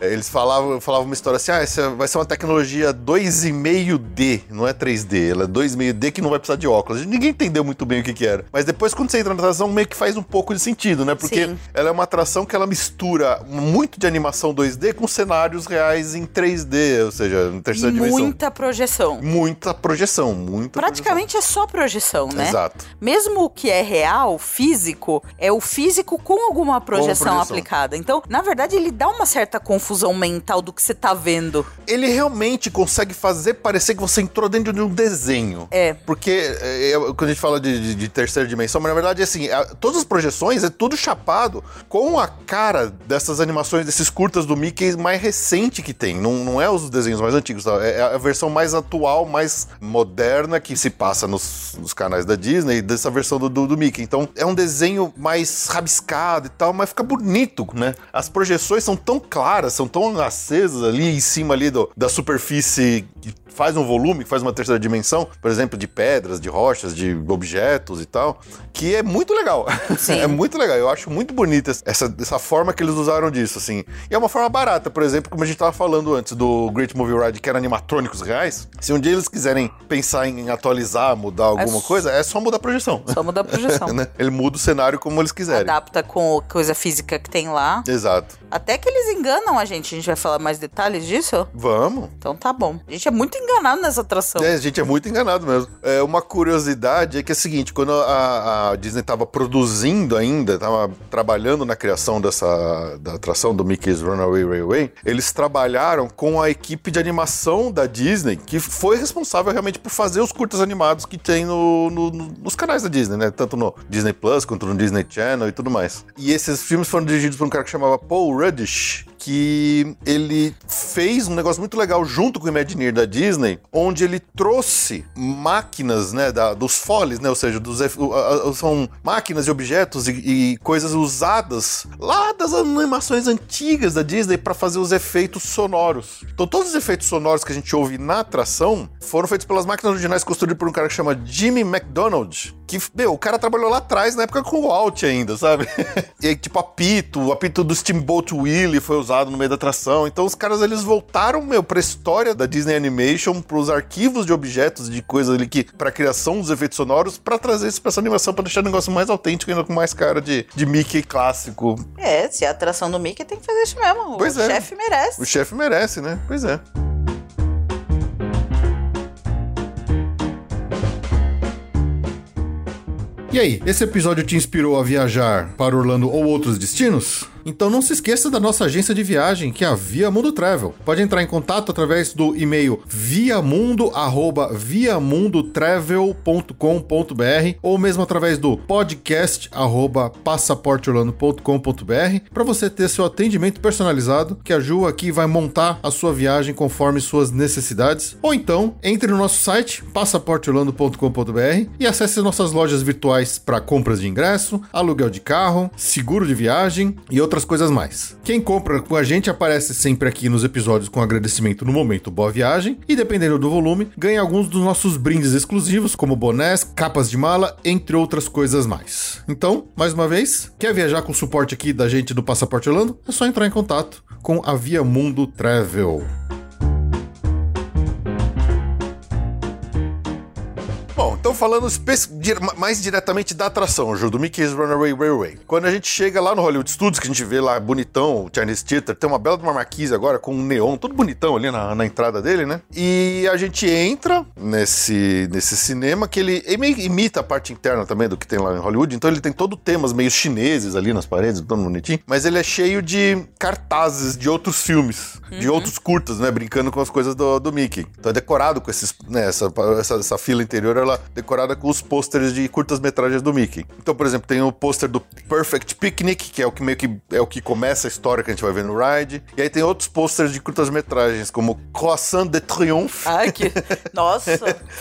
Eles falavam, falavam uma história assim: ah, essa vai ser uma tecnologia 2,5D, não é 3D, ela é 2,5D que não vai precisar de óculos. Ninguém entendeu muito bem o que, que era. Mas depois, quando você entra na atração, meio que faz um pouco de sentido, né? Porque Sim. ela é uma atração que ela mistura muito de animação 2D com cenários reais em 3D, ou seja, em terceira dimensão. Muita projeção. Muita projeção, muita Praticamente é só projeção, projeção. né? Exato. Mesmo o que é real, físico, é o físico com alguma projeção, projeção. aplicada. Então, na verdade, ele dá uma certa confusão mental do que você tá vendo. Ele realmente consegue fazer parecer que você entrou dentro de um desenho. É. Porque é, é, quando a gente fala de, de- de terceira dimensão, mas na verdade, assim, a- todas as projeções é tudo chapado com a cara dessas animações, desses curtas do Mickey mais recente que tem. Não, não é os desenhos mais antigos, tá? é a versão mais atual, mais moderna que se passa nos, nos canais da Disney, dessa versão do, do, do Mickey. Então é um desenho mais rabiscado e tal, mas fica bonito, né? As projeções são tão claras, são tão acesas ali em cima ali do- da superfície que faz um volume, que faz uma terceira dimensão, por exemplo, de pedras, de rochas, de objetos e tal, que é muito legal. É muito legal. Eu acho muito bonita essa, essa forma que eles usaram disso, assim. E é uma forma barata, por exemplo, como a gente tava falando antes do Great Movie Ride, que era animatrônicos reais. Se um dia eles quiserem pensar em atualizar, mudar alguma s- coisa, é só mudar a projeção. Só muda a projeção. né? Ele muda o cenário como eles quiserem. Adapta com a coisa física que tem lá. Exato. Até que eles enganam a gente. A gente vai falar mais detalhes disso? Vamos. Então tá bom. A gente é muito enganado nessa atração. É, a gente é muito enganado mesmo. É, uma curiosidade é que é o seguinte, quando a, a Disney estava produzindo ainda, estava trabalhando na criação dessa da atração do Mickey's Runaway Railway, eles trabalharam com a equipe de animação da Disney, que foi responsável realmente por fazer os curtas animados que tem no- no- nos canais da Disney, né? Tanto no Disney Plus quanto no Disney Channel e tudo mais. E esses filmes foram dirigidos por um cara que chamava Paul Ruddish, que ele fez um negócio muito legal junto com o Imagineer da Disney, onde ele trouxe máquinas, né, da- dos foles, né, ou seja, dos, são máquinas e objetos e, e coisas usadas lá das animações antigas da Disney para fazer os efeitos sonoros. Então todos os efeitos sonoros que a gente ouve na atração foram feitos pelas máquinas originais construídas por um cara que chama Jimmy McDonald, que, meu, o cara trabalhou lá atrás, na época com o Walt ainda, sabe? e aí, tipo, apito, o apito do Steamboat Willie foi usado no meio da atração. Então os caras, eles voltaram, meu, pra história da Disney Animation, pros arquivos de objetos, de coisas ali que, pra criação dos efeitos sonoros, pra trazer isso pra essa animação, pra deixar o negócio mais autêntico, ainda com mais cara de, de Mickey clássico. É, se é a atração do Mickey tem que fazer isso mesmo. Pois o é. chefe merece. O chefe merece, né? Pois é. E aí, esse episódio te inspirou a viajar para Orlando ou outros destinos? Então não se esqueça da nossa agência de viagem, que é a Via Mundo Travel. Pode entrar em contato através do e-mail viamundo@viamundotravel.com.br ou mesmo através do podcast arroba passaporteorlando.com.br para você ter seu atendimento personalizado, que a Ju aqui vai montar a sua viagem conforme suas necessidades. Ou então, entre no nosso site passaporteorlando.com.br e acesse as nossas lojas virtuais para compras de ingresso, aluguel de carro, seguro de viagem e outras outras coisas mais. Quem compra com a gente aparece sempre aqui nos episódios com agradecimento no momento Boa Viagem e dependendo do volume, ganha alguns dos nossos brindes exclusivos, como bonés, capas de mala, entre outras coisas mais. Então, mais uma vez, quer viajar com o suporte aqui da gente do Passaporte Orlando? É só entrar em contato com a Via Mundo Travel. Então falando mais diretamente da atração, Ju, do Mickey's Runaway Railway. Quando a gente chega lá no Hollywood Studios, que a gente vê lá bonitão, o Chinese Theater, tem uma bela de uma marquise agora com um neon, todo bonitão ali na, na entrada dele, né? E a gente entra nesse, nesse cinema que ele, ele meio imita a parte interna também do que tem lá em Hollywood, então ele tem todo temas meio chineses ali nas paredes, todo bonitinho, mas ele é cheio de cartazes de outros filmes, de outros curtas, né? Brincando com as coisas do, do Mickey. Então é decorado com esses, né? Essa, essa, essa fila interior, ela é decorada com os pôsteres de curtas-metragens do Mickey. Então, por exemplo, tem o pôster do Perfect Picnic, que é o que meio que é o que começa a história que a gente vai ver no ride. E aí tem outros pôsteres de curtas-metragens, como Croissant de Triomphe. Ai, que. Nossa,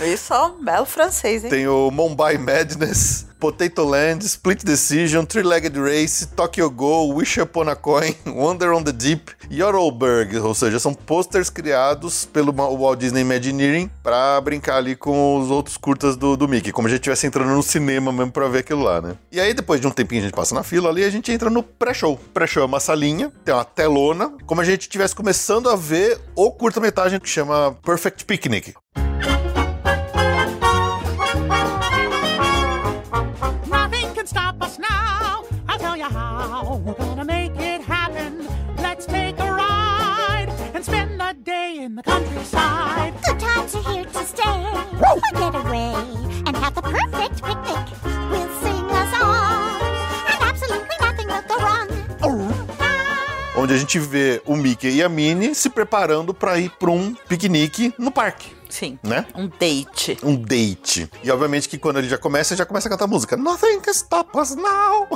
isso é um belo francês, hein? Tem o Mumbai Madness, Potato Land, Split Decision, Three-Legged Race, Tokyo Go, Wish Upon a Coin, Wonder on the Deep, Yodelberg, ou seja, são posters criados pelo Walt Disney Imagineering pra brincar ali com os outros curtas do, do Mickey, como a gente estivesse entrando no cinema mesmo pra ver aquilo lá, né? E aí, depois de um tempinho a gente passa na fila ali, a gente entra no pré-show. Pré-show é uma salinha, tem uma telona, como a gente estivesse começando a ver o curta-metragem que chama Perfect Picnic. In the countryside. Good times are here to stay. Or get away and have the perfect picnic. We'll sing a song, and absolutely nothing will go wrong. onde a gente vê o Mickey e a Minnie se preparando pra ir pra um piquenique no parque, Sim. né? Um date. Um date. E obviamente que quando ele já começa, ele já começa a cantar música. Nothing can stop us now.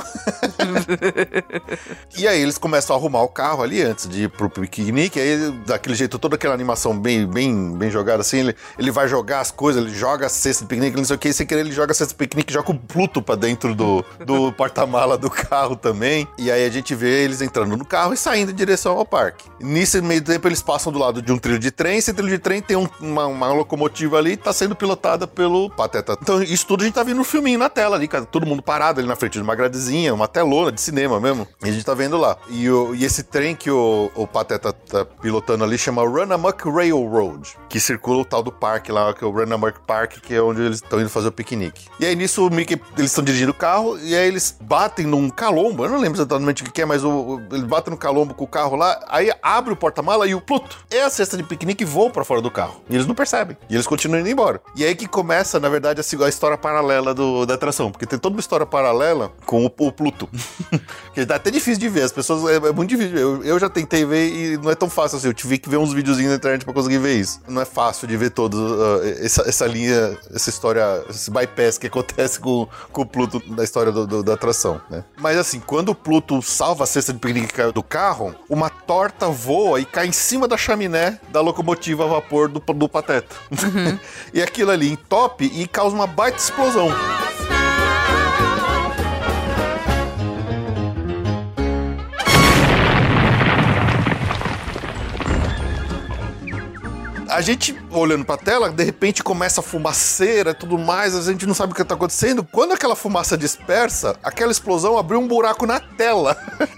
e aí eles começam a arrumar o carro ali antes de ir pro piquenique. Aí, daquele jeito, toda aquela animação bem, bem, bem jogada assim, ele, ele vai jogar as coisas, ele joga a cesta de piquenique, não sei o que, e sem querer ele joga a cesta de piquenique e joga o Pluto pra dentro do, do porta-mala do carro também. E aí a gente vê eles entrando no carro e saindo em direção ao parque. Nisso meio tempo eles passam do lado de um trilho de trem, esse trilho de trem tem um- uma, uma locomotiva ali, tá sendo pilotada pelo Pateta. Então isso tudo a gente tá vendo no filminho na tela ali, cara, todo mundo parado ali na frente de uma gradezinha, uma telona de cinema mesmo. E a gente tá vendo lá. E, o- e esse trem que o, o Pateta tá pilotando ali chama Run Amok Railroad, que circula o tal do parque lá, que é o Run Amok Park, que é onde eles estão indo fazer o piquenique. E aí nisso o Mickey, eles estão dirigindo o carro e aí eles batem num calombo, eu não lembro exatamente o que é, mas o, o- eles batem no calombo com o carro lá, aí abre o porta-mala e o Pluto é a cesta de piquenique voa pra fora do carro. E eles não percebem. E eles continuam indo embora. E aí que começa, na verdade, a, história paralela do- da atração, porque tem toda uma história paralela com o, o Pluto. que dá até difícil de ver, as pessoas, é, é muito difícil. Eu, eu já tentei ver e não é tão fácil assim, eu tive que ver uns videozinhos na internet pra conseguir ver isso. Não é fácil de ver toda essa, essa linha, essa história, esse bypass que acontece com, com o Pluto da história do- do- da atração, né? Mas assim, quando o Pluto salva a cesta de piquenique do carro, uma torta voa e cai em cima da chaminé da locomotiva a vapor do, do Pateta. e aquilo ali entope e causa uma baita explosão. A gente, olhando pra tela, de repente começa a fumaceira e tudo mais, a gente não sabe o que tá acontecendo. Quando aquela fumaça dispersa, aquela explosão abriu um buraco na tela.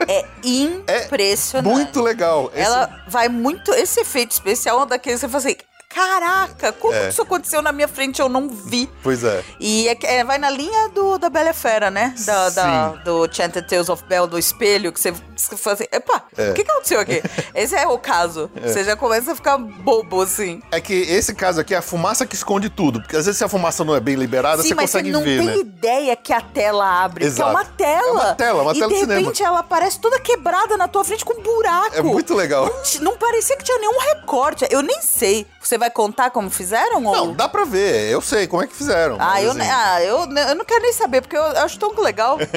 É impressionante. Muito legal. Esse- Ela vai muito. Esse efeito especial é um daqueles que você fala assim: caraca, como É. que isso aconteceu na minha frente? Eu não vi. Pois é. E é, é, vai na linha do, da Bela Fera, né? Da, da- Sim. do Chanted Tales of Belle, do espelho, que você, você fala assim, epa, É. o que, que aconteceu aqui? Esse é o caso. Você já começa a ficar bobo, assim. É que esse caso aqui é a fumaça que esconde tudo. Porque às vezes se a fumaça não é bem liberada, Sim, você mas você consegue não ver, tem né? ideia que a tela abre. Exato. Que é uma tela. É uma tela, uma e tela de de cinema. repente ela aparece toda quebrada na tua frente com um buraco. É muito legal. Não, não parecia que tinha nenhum recorte. Eu nem sei. Você vai vai contar como fizeram? Ou... Não, dá pra ver, eu sei como é que fizeram. Ah, eu, assim, ah eu, eu não quero nem saber, porque eu acho tão legal.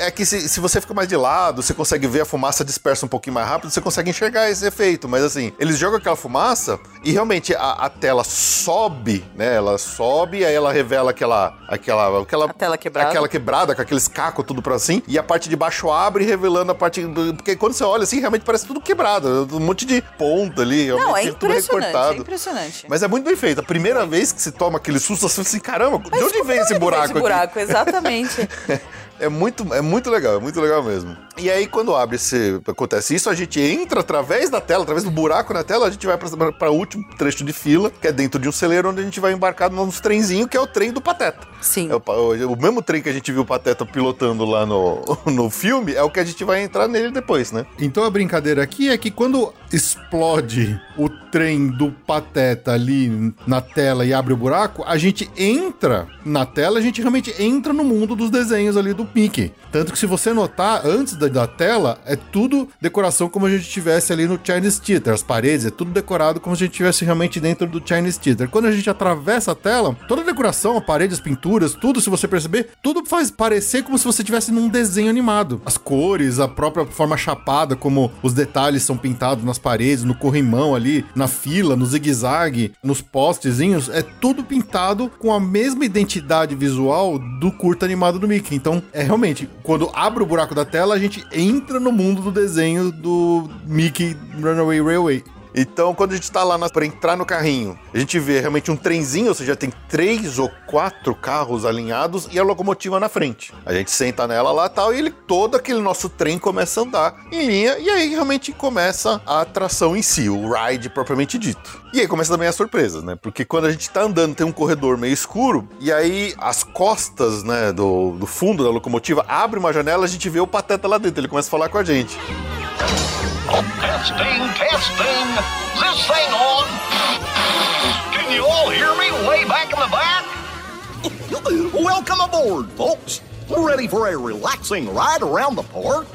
É que se, se você fica mais de lado, você consegue ver a fumaça dispersa um pouquinho mais rápido, você consegue enxergar esse efeito. Mas assim, eles jogam aquela fumaça e realmente a, a tela sobe, né? Ela sobe, aí ela revela aquela. aquela, aquela A tela quebrada. Aquela quebrada, com aqueles cacos tudo pra assim. E a parte de baixo abre, revelando a parte. do- Porque quando você olha assim, realmente parece tudo quebrado. Um monte de ponta ali. Não, é impressionante, é recortado. Impressionante. Mas é muito bem feito. A primeira vez que se toma aquele susto, você fala assim: caramba, de onde vem esse buraco Esse aqui? buraco, exatamente. É muito, é muito legal, é muito legal mesmo. E aí, quando abre esse. acontece isso, a gente entra através da tela, através do buraco na tela, a gente vai para o último trecho de fila, que é dentro de um celeiro, onde a gente vai embarcado num trenzinho, que é o trem do Pateta. Sim. É o- o mesmo trem que a gente viu o Pateta pilotando lá no, no filme, é o que a gente vai entrar nele depois, né? Então a brincadeira aqui é que quando explode o trem do Pateta ali na tela e abre o buraco, a gente entra na tela, a gente realmente entra no mundo dos desenhos ali do Mickey. Tanto que se você notar, antes da, da tela, é tudo decoração como a gente tivesse ali no Chinese Theater. As paredes é tudo decorado como se a gente tivesse realmente dentro do Chinese Theater. Quando a gente atravessa a tela, toda a decoração, a parede, as pinturas, tudo, se você perceber, tudo faz parecer como se você estivesse num desenho animado. As cores, a própria forma chapada, como os detalhes são pintados nas paredes, no corrimão ali, na fila, no zigue-zague, nos postezinhos, é tudo pintado com a mesma identidade visual do curto animado do Mickey. Então, é realmente, quando abre o buraco da tela, a gente entra no mundo do desenho do Mickey Runaway Railway. Então, quando a gente tá lá na, pra entrar no carrinho, a gente vê realmente um trenzinho, ou seja, tem três ou quatro carros alinhados e a locomotiva na frente. A gente senta nela lá tal, e ele, todo aquele nosso trem começa a andar em linha, e aí realmente começa a atração em si, o ride propriamente dito. E aí começa também as surpresas, né? Porque quando a gente tá andando, tem um corredor meio escuro, e aí as costas, né, do, do fundo da locomotiva abre uma janela, a gente vê o pateta lá dentro, ele começa a falar com a gente. Testing, testing. Is this thing on? Can you all hear me way back in the back? Welcome aboard, folks. Ready for a relaxing ride around the park.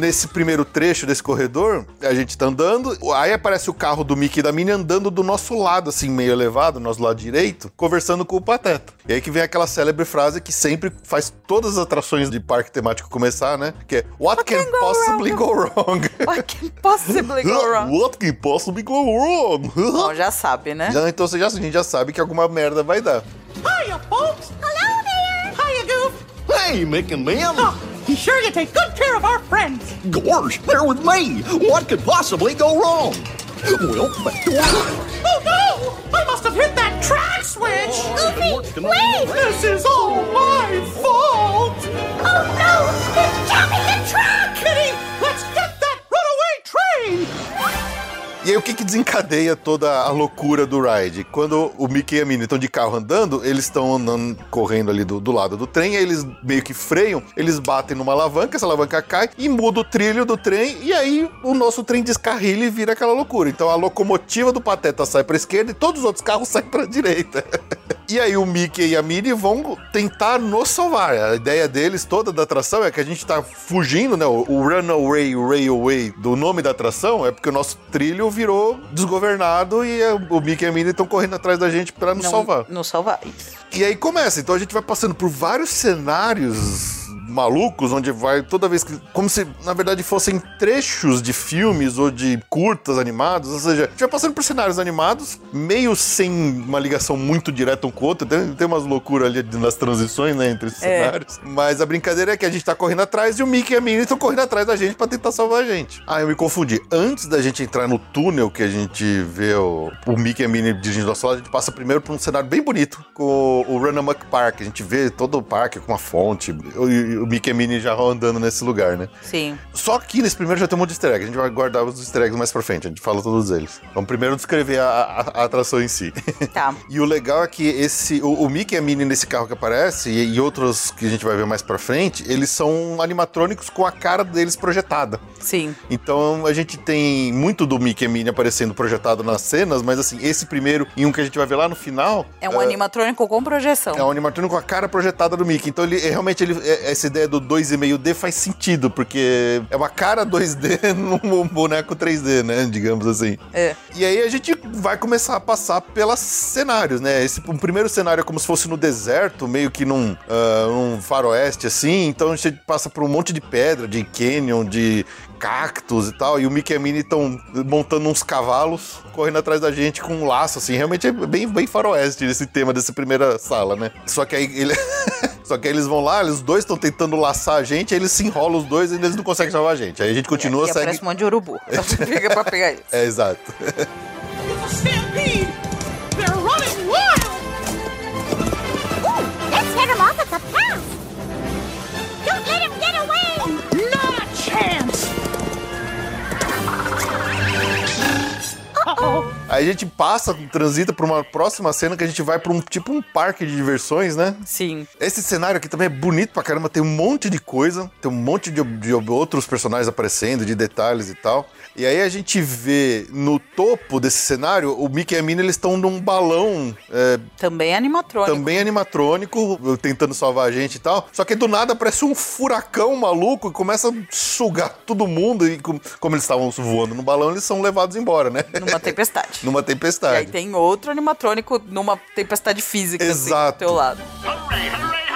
Nesse primeiro trecho desse corredor, a gente tá andando, aí aparece o carro do Mickey e da Minnie andando do nosso lado, assim, meio elevado, do nosso lado direito, conversando com o Pateta. E aí que vem aquela célebre frase que sempre faz todas as atrações de parque temático começar, né? Que é What, can, can go possibly wrong?" go wrong? What can possibly go wrong? What can possibly go wrong? Bom, já sabe, né? Já, então você já, a gente já sabe que alguma merda vai dar. Hiya, folks. Hey, Mick and Min. Oh, be sure you take good care of our friends. Gorge, they're with me. What could possibly go wrong? Well, back to work. Oh no! I must have hit that track switch. Goofy, Wait! This is all my fault. Oh no! It's jumping the track! Kitty, let's get that runaway train. E aí o que que desencadeia toda a loucura do ride? Quando o Mickey e a Minnie estão de carro andando, eles estão correndo ali do, do lado do trem, aí eles meio que freiam, eles batem numa alavanca, essa alavanca cai e muda o trilho do trem, e aí o nosso trem descarrilha e vira aquela loucura. Então a locomotiva do Pateta sai pra esquerda e todos os outros carros saem pra direita. E aí o Mickey e a Minnie vão tentar nos salvar. A ideia deles toda da atração é que a gente tá fugindo, né? O, o Runaway Railway do nome da atração é porque o nosso trilho virou desgovernado e o Mickey e a Minnie estão correndo atrás da gente pra nos Não, salvar. Não salvar. Isso. E aí começa. Então a gente vai passando por vários cenários malucos, onde vai toda vez que. Como se, na verdade, fossem trechos de filmes ou de curtas animados. Ou seja, a gente vai passando por cenários animados, meio sem uma ligação muito direta um com o outro. Tem, tem umas loucuras ali nas transições, né, entre esses É. cenários. Mas a brincadeira é que a gente tá correndo atrás e o Mickey e a Minnie estão correndo atrás da gente pra tentar salvar a gente. Ah, eu me confundi. Antes da gente entrar no túnel que a gente vê o, o Mickey e a Minnie dirigindo nosso lado, a gente passa primeiro por um cenário bem bonito com o, o Run Amok Park. A gente vê todo o parque com uma fonte. O, o Mickey e Minnie já andando nesse lugar, né? Sim. Só que nesse primeiro já tem um monte de easter egg. A gente vai guardar os easter eggs mais pra frente. A gente fala todos eles. Vamos primeiro descrever a, a- a atração em si. Tá. E o legal é que esse, o, o Mickey e a Minnie nesse carro que aparece, e, e outros que a gente vai ver mais pra frente, eles são animatrônicos com a cara deles projetada. Sim. Então a gente tem muito do Mickey e Minnie aparecendo projetado nas cenas, mas assim, esse primeiro e um que a gente vai ver lá no final. É um animatrônico com projeção. É um animatrônico com a cara projetada do Mickey. Então ele é, realmente ele, é- essa ideia do 2,5D faz sentido, porque é uma cara 2D num boneco 3D, né? Digamos assim. É. E aí a gente vai começar a passar pelos cenários, né? Esse um primeiro cenário é como se fosse no deserto, meio que num, num faroeste assim. Então a gente passa por um monte de pedra, de canyon, de cactos e tal. E o Mickey e a Minnie estão montando uns cavalos, correndo atrás da gente com um laço, assim. Realmente é bem, bem faroeste esse tema dessa primeira sala, né? Só que aí ele. Só que aí eles vão lá, os dois estão tentando laçar a gente, aí eles se enrolam os dois e eles não conseguem salvar a gente. Aí a gente continua, e segue. aparece um monte de urubu. Fica pra pegar isso. É, exato. Uh-oh. Aí a gente passa, transita pra uma próxima cena que a gente vai pra um tipo um parque de diversões, né? Sim. Esse cenário aqui também é bonito pra caramba, tem um monte de coisa, tem um monte de, de outros personagens aparecendo, de detalhes e tal. E aí a gente vê no topo desse cenário, o Mickey e a Minnie, eles estão num balão é, Também animatrônico. também animatrônico, tentando salvar a gente e tal. Só que do nada aparece um furacão maluco e começa a sugar todo mundo. E com- como eles estavam voando no balão, eles são levados embora, né? Numa tempestade. Numa E aí tempestade. tem outro animatrônico numa tempestade física, assim, Exato. do teu lado. Hooray, hooray!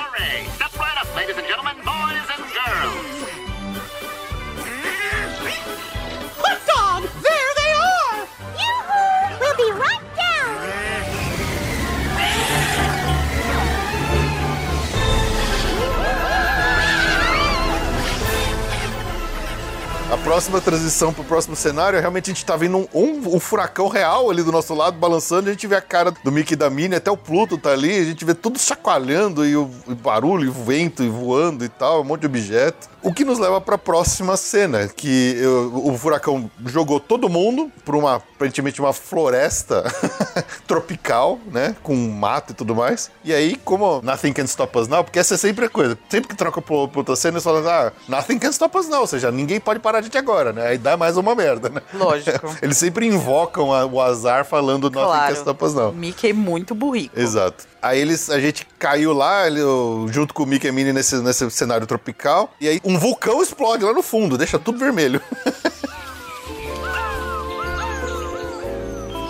Próxima transição pro próximo cenário, realmente a gente tá vendo um, um- um furacão real ali do nosso lado, balançando, e a gente vê a cara do Mickey e da Minnie, até o Pluto tá ali, a gente vê tudo chacoalhando, e o, o barulho, e o vento, e voando e tal, um monte de objeto. O que nos leva pra próxima cena, que eu- o furacão jogou todo mundo pra uma, aparentemente, uma floresta tropical, né, com mato e tudo mais. E aí, como Nothing Can Stop Us Now, porque essa é sempre a coisa, sempre que troca pra outra cena, eles falam, ah, Nothing Can Stop Us Now, ou seja, ninguém pode parar a gente agora, né? Aí dá mais uma merda, né? Lógico. Eles sempre invocam a- o azar falando Nothing Can Claro. Stop Us Now. Mickey é muito burrico. Exato. Aí eles, a gente caiu lá, ele- eu- junto com o Mickey e a Minnie nesse, nesse cenário tropical, e aí um vulcão explode lá no fundo, deixa tudo vermelho.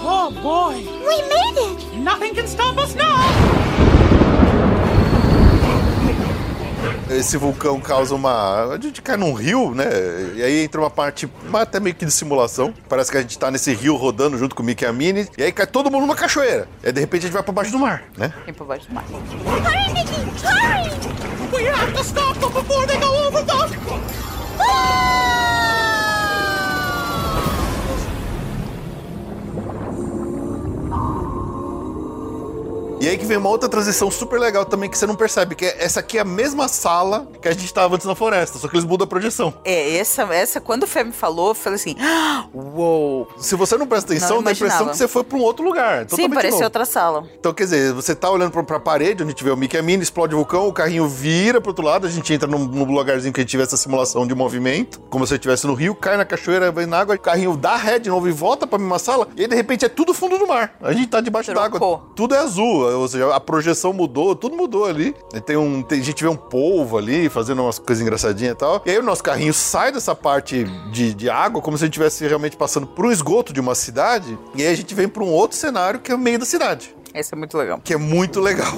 Oh boy! We made it. Nothing can stop us now! Esse vulcão causa uma. A gente cai num rio, né? E aí entra uma parte até meio que de simulação. Parece que a gente tá nesse rio rodando junto com o Mickey e a Minnie, e aí cai todo mundo numa cachoeira. E aí de repente a gente vai pra baixo do mar, né? Vem por baixo do mar. Hurry, Mickey! Hurry! We have to stop them before they go over the... E aí que vem uma outra transição super legal também que você não percebe, que é, essa aqui é a mesma sala que a gente tava antes na floresta, só que eles mudam a projeção. É, essa, essa, quando o Fê me falou, eu falei assim, "Ah, uou. Se você não presta atenção, Não dá a impressão que você foi pra um outro lugar. Sim, parecia outra sala. Então, quer dizer, você tá olhando pra, pra parede, onde a gente vê o Mickey e a Minnie, explode o vulcão, o carrinho vira pro outro lado, a gente entra num, num lugarzinho que a gente tiver essa simulação de movimento, como se eu estivesse no rio, cai na cachoeira, vai na água, o carrinho dá ré de novo e volta pra mesma sala, e aí de repente é tudo fundo do mar. A gente tá debaixo d'água. Tudo é azul, ou seja, a projeção mudou, tudo mudou ali. E Tem um, tem- a gente vê um polvo ali, fazendo umas coisas engraçadinhas e tal. E aí o nosso carrinho sai dessa parte de, de água, como se a gente estivesse realmente passando por um esgoto de uma cidade, e aí a gente vem pra um outro cenário que é o meio da cidade Esse é muito legal. que é muito legal.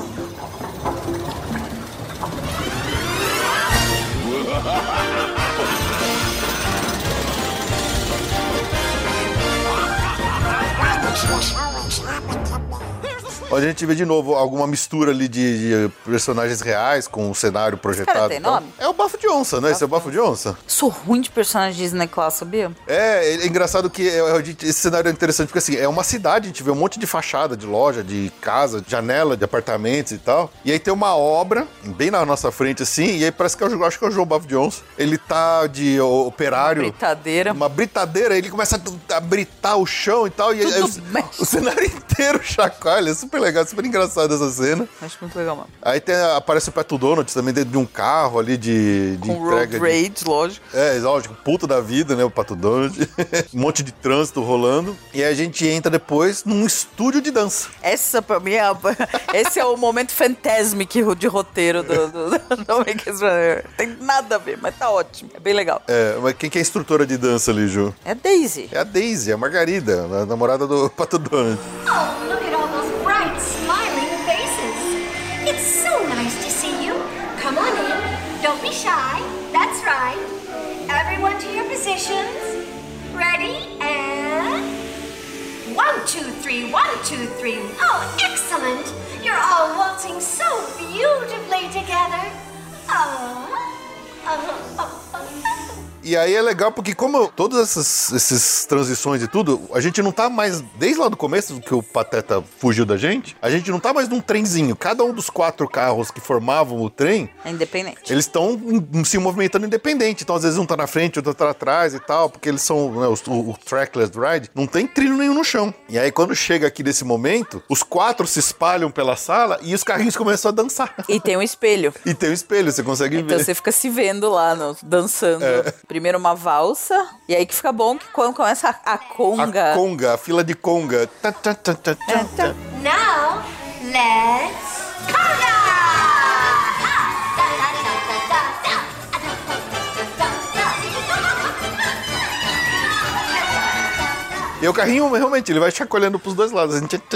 Onde a gente vê de novo alguma mistura ali de, de personagens reais com o cenário projetado. tem e tal. nome? É o Bafo de Onça, né? Esse é o Bafo de Onça. Sou ruim de personagem Disney Class, sabia? É, é engraçado que é- é- esse cenário é interessante, porque assim, é uma cidade, a gente vê um monte de fachada, de loja, de casa, de janela, de apartamentos e tal. E aí tem uma obra, bem na nossa frente, assim, e aí parece que é o, acho que é o João Bafo Jones. Ele tá de operário. Britadeira. Uma britadeira, ele começa a, a britar o chão e tal, e aí, o- o cenário inteiro chacoalha, é super legal, super engraçada essa cena. Acho muito legal, mano. Aí tem, aparece o Pato Donald também dentro de um carro ali de, de Com road entrega. de- rage, lógico. É, lógico, puta da vida, né? O Pato Donald. um monte de trânsito rolando. E aí a gente entra depois num estúdio de dança. Essa pra mim é, a- esse é o momento fantasmic de roteiro do, do, do Runner. Tem nada a ver, mas tá ótimo. É bem legal. É, mas quem que é a instrutora de dança ali, Ju? É Daisy. É a Daisy, a Margarida, a namorada do Pato Donald. Oh, look at all those so nice to see you. Come on in. Don't be shy. That's right. Everyone to your positions. Ready? And. One, two, three, one, two, three. Oh, excellent. You're all waltzing so beautifully together. Oh. oh, oh, oh E aí é legal porque como todas essas, essas transições e tudo, a gente não tá mais, desde lá do começo que o Pateta fugiu da gente, a gente não tá mais num trenzinho. Cada um dos quatro carros que formavam o trem, É independente. eles estão se movimentando independente. Então, às vezes, um tá na frente, outro tá atrás e tal, porque eles são né, os- o, o trackless ride, não tem trilho nenhum no chão. E aí, quando chega aqui nesse momento, os quatro se espalham pela sala e os carrinhos começam a dançar. E tem um espelho. E tem um espelho, você consegue Então ver. você fica se vendo lá, no- dançando. É. Primeiro uma valsa. E aí que fica bom que quando começa a, a conga. A conga, a fila de conga. Tá, tá, tá, tá, tá, tá. Now, let's E o carrinho, realmente, ele vai chacoalhando pros dois lados. Gente...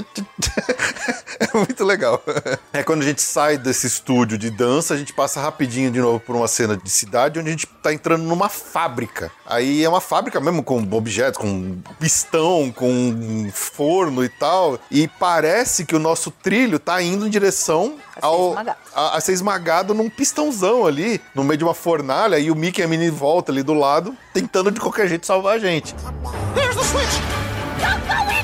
É muito legal. É quando a gente sai desse estúdio de dança, a gente passa rapidinho de novo por uma cena de cidade onde a gente tá entrando numa fábrica. Aí é uma fábrica mesmo com objetos, com pistão, com forno e tal. E parece que o nosso trilho tá indo em direção ao, a, a ser esmagado num pistãozão ali, no meio de uma fornalha, e o Mickey e a Minnie volta ali do lado, tentando de qualquer jeito salvar a gente. There's the switch! Don't go in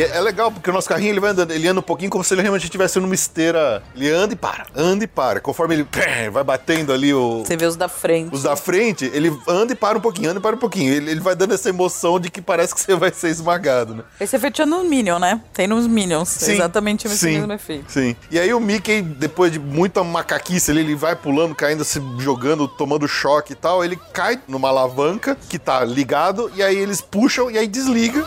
E é, é legal, porque o nosso carrinho ele vai andando, ele anda um pouquinho como se ele realmente estivesse numa esteira. Ele anda e para, anda e para. Conforme ele pé, vai batendo ali o. Você vê os da frente. Os da frente, ele anda e para um pouquinho, anda e para um pouquinho. Ele, ele vai dando essa emoção de que parece que você vai ser esmagado, né? Esse efeito é no Minion, né? Tem nos Minions. Sim, Exatamente esse sim, mesmo efeito. Sim. E aí o Mickey, depois de muita macaquice ali, ele vai pulando, caindo, se jogando, tomando choque e tal. Ele cai numa alavanca que tá ligado, e aí eles puxam e aí desliga.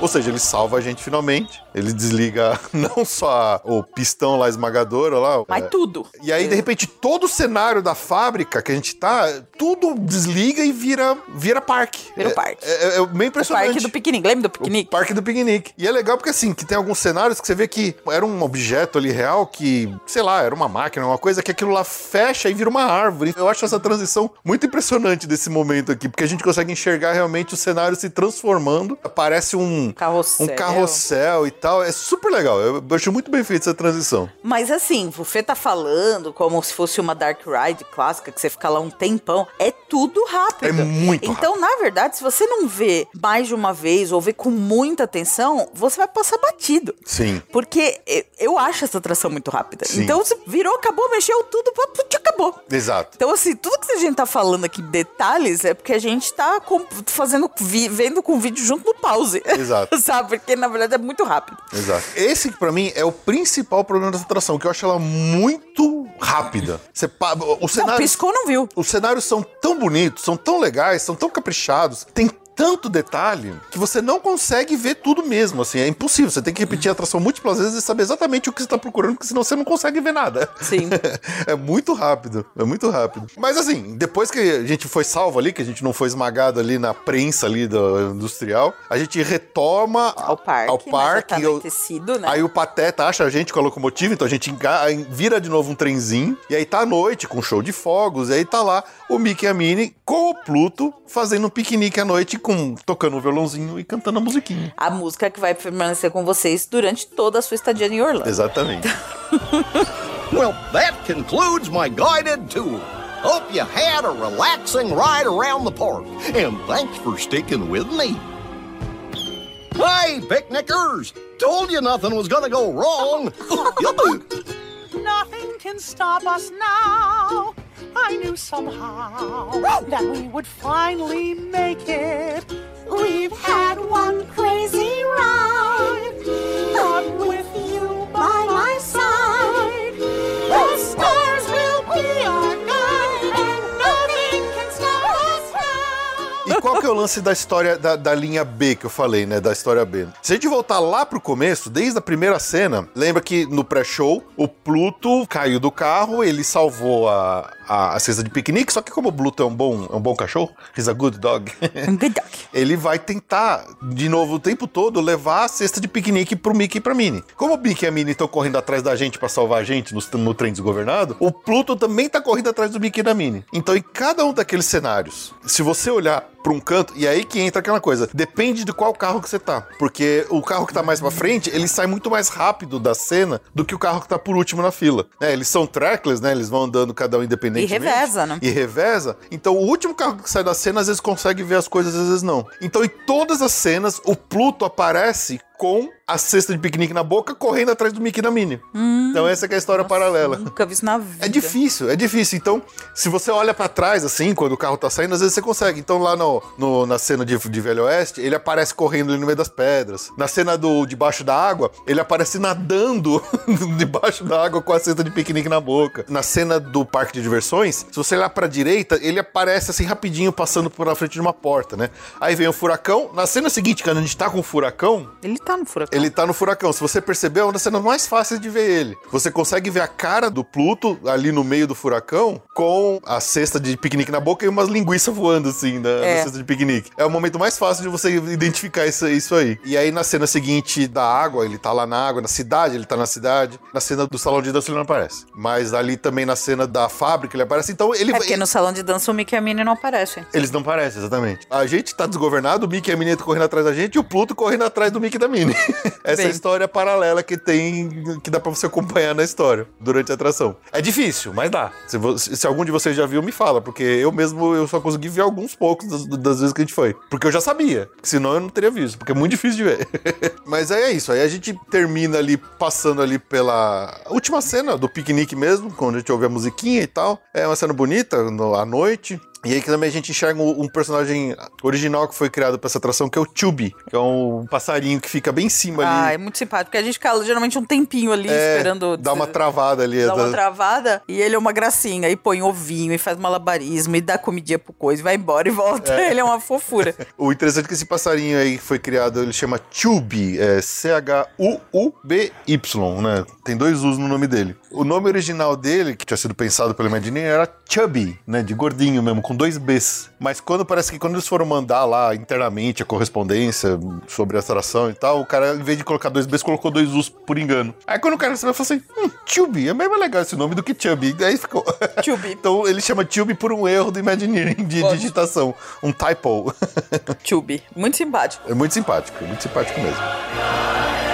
Ou seja, ele salva a gente finalmente. Ele desliga não só o pistão lá esmagador lá. Mas é, tudo. E aí, de repente, todo o cenário da fábrica que a gente tá, tudo desliga e vira, vira parque. Vira É- parque. É, é meio impressionante. Parque do piquenique. Lembra do O piquenique? Parque do piquenique. E é legal porque, assim, que tem alguns cenários que você vê que era um objeto ali real que, sei lá, era uma máquina, uma coisa que aquilo lá fecha e vira uma árvore. Eu acho essa transição muito impressionante desse momento aqui, porque a gente consegue enxergar realmente o cenário se transformando. Parece um Carrossel. um carrossel e tal. É super legal. Eu acho muito bem feita essa transição. Mas assim, o Fê tá falando como se fosse uma Dark Ride clássica, que você fica lá um tempão. É tudo rápido. É muito Então, na verdade, se você não vê mais de uma vez ou vê com muita atenção, você vai passar batido. Sim. Porque eu acho essa atração muito rápida. Sim. Então, você virou, acabou, mexeu tudo, acabou. Exato. Então, assim, tudo que a gente tá falando aqui, detalhes, é porque a gente tá fazendo, vendo com o vídeo junto no pause. Exato. Sabe? Porque, na verdade, é muito rápido. Exato. Esse, pra mim, é o principal problema dessa atração, que eu acho ela muito rápida. Você pa... o Não, cenário... piscou, não viu. Os cenários são tão bonitos, são tão legais, são tão caprichados, tem tanto detalhe que você não consegue ver tudo mesmo, assim, é impossível. Você tem que repetir a atração múltiplas vezes e saber exatamente o que você está procurando, porque senão você não consegue ver nada. Sim. é muito rápido, é muito rápido. Mas assim, depois que a gente foi salvo ali, que a gente não foi esmagado ali na prensa ali do industrial, a gente retoma Ao parque. ao mas parque. tá eu- anoitecido, né? Aí o Pateta acha a gente com a locomotiva, então a gente vira de novo um trenzinho. E aí tá à noite, com show de fogos. E aí tá lá o Mickey e a Minnie com o Pluto fazendo um piquenique à noite, com, tocando um violãozinho e cantando a musiquinha. A música que vai permanecer com vocês durante toda a sua estadia em Orlando. Exatamente. Well, that concludes my guided tour. Hope you had a relaxing ride around the park, and thanks for sticking with me. Hey, picnickers! Told you nothing was gonna go wrong. Nothing can stop us now. I knew somehow that we would finally make it. We've had one crazy ride, but with you by my side, stars é o lance da história da, da linha B que eu falei, né? Da história B. Se a gente voltar lá pro começo, desde a primeira cena, lembra que no pré-show, o Pluto caiu do carro, ele salvou a, a, a cesta de piquenique, só que como o Pluto é um bom, é um bom cachorro, he's a good dog, good dog. ele vai tentar, de novo, o tempo todo, levar a cesta de piquenique pro Mickey e pra Minnie. Como o Mickey e a Minnie estão correndo atrás da gente pra salvar a gente no, no trem desgovernado, o Pluto também tá correndo atrás do Mickey e da Minnie. Então, em cada um daqueles cenários, se você olhar pra um canto, e aí que entra aquela coisa, depende de qual carro que você tá. Porque o carro que tá mais pra frente, ele sai muito mais rápido da cena do que o carro que tá por último na fila. né? eles são trackless, né? Eles vão andando cada um E reveza, né? E reveza. Então, o último carro que sai da cena, às vezes consegue ver as coisas, às vezes não. Então, em todas as cenas, o Pluto aparece com a cesta de piquenique na boca, correndo atrás do Mickey da Minnie. então, essa que é a história paralela. Nunca vi isso na vida. É difícil, é difícil. Então, se você olha pra trás, assim, quando o carro tá saindo, às vezes você consegue. Então, lá no, no- na cena de, de Velho Oeste, ele aparece correndo ali no meio das pedras. Na cena do Debaixo da Água, ele aparece nadando debaixo da água com a cesta de piquenique na boca. Na cena do Parque de Diversões, se você olhar pra direita, ele aparece assim rapidinho, passando por na frente de uma porta, né? Aí vem o furacão. Na cena seguinte, quando a gente tá com o furacão, Ele tá no furacão. ele tá no furacão. Se você percebeu, é uma das cenas mais fáceis de ver ele. Você consegue ver a cara do Pluto ali no meio do furacão com a cesta de piquenique na boca e umas linguiças voando assim na, na É. cesta de piquenique. É o momento mais fácil de você identificar isso, isso aí. E aí na cena seguinte da água, ele tá lá na água, na cidade, ele tá na cidade. Na cena do salão de dança ele não aparece. Mas ali também na cena da fábrica ele aparece. Então ele É porque no salão de dança o Mickey e a Minnie não aparecem. eles não parecem, exatamente. A gente tá desgovernado, o Mickey e a Minnie correndo atrás da gente e o Pluto correndo atrás do Mickey e da Minnie. Essa é a Bem. história paralela que tem, que dá pra você acompanhar na história, durante a atração. É difícil, mas dá. Se, se algum de vocês já viu, me fala, porque eu mesmo eu só consegui ver alguns poucos das, das vezes que a gente foi. Porque eu já sabia, senão eu não teria visto, porque é muito difícil de ver. mas aí é isso, aí a gente termina ali, passando ali pela última cena do piquenique mesmo, quando a gente ouve a musiquinha e tal. É uma cena bonita, no, à noite. E aí que também a gente enxerga um, um personagem original que foi criado pra essa atração, que é o Chubby, que é um passarinho que fica bem em cima Ah, ali. é muito simpático, porque a gente fica geralmente um tempinho ali É, esperando. Dá uma travada ali. Dá uma da- travada e ele é uma gracinha. E põe ovinho e faz malabarismo e dá comidinha pro coisa, e vai embora e volta. Ele é uma fofura. O interessante é que esse passarinho aí que foi criado, ele chama Chubby, é C-H-U-U-B-Y, né? Tem dois U's no nome dele. O nome original dele, que tinha sido pensado pelo Imagineering, era Chubby, né? De gordinho mesmo, com dois B's. Mas quando parece que quando eles foram mandar lá internamente a correspondência sobre a atração e tal, o cara, em vez de colocar dois B's, colocou dois U's por engano. Aí quando o cara recebeu, falou assim: hum, Chubby, é mais legal esse nome do que Chubby. Aí ficou. Chubby. então ele chama Chubby por um erro do Imagineering de digitação, um typo. Chubby. Muito simpático. É muito simpático, muito simpático mesmo.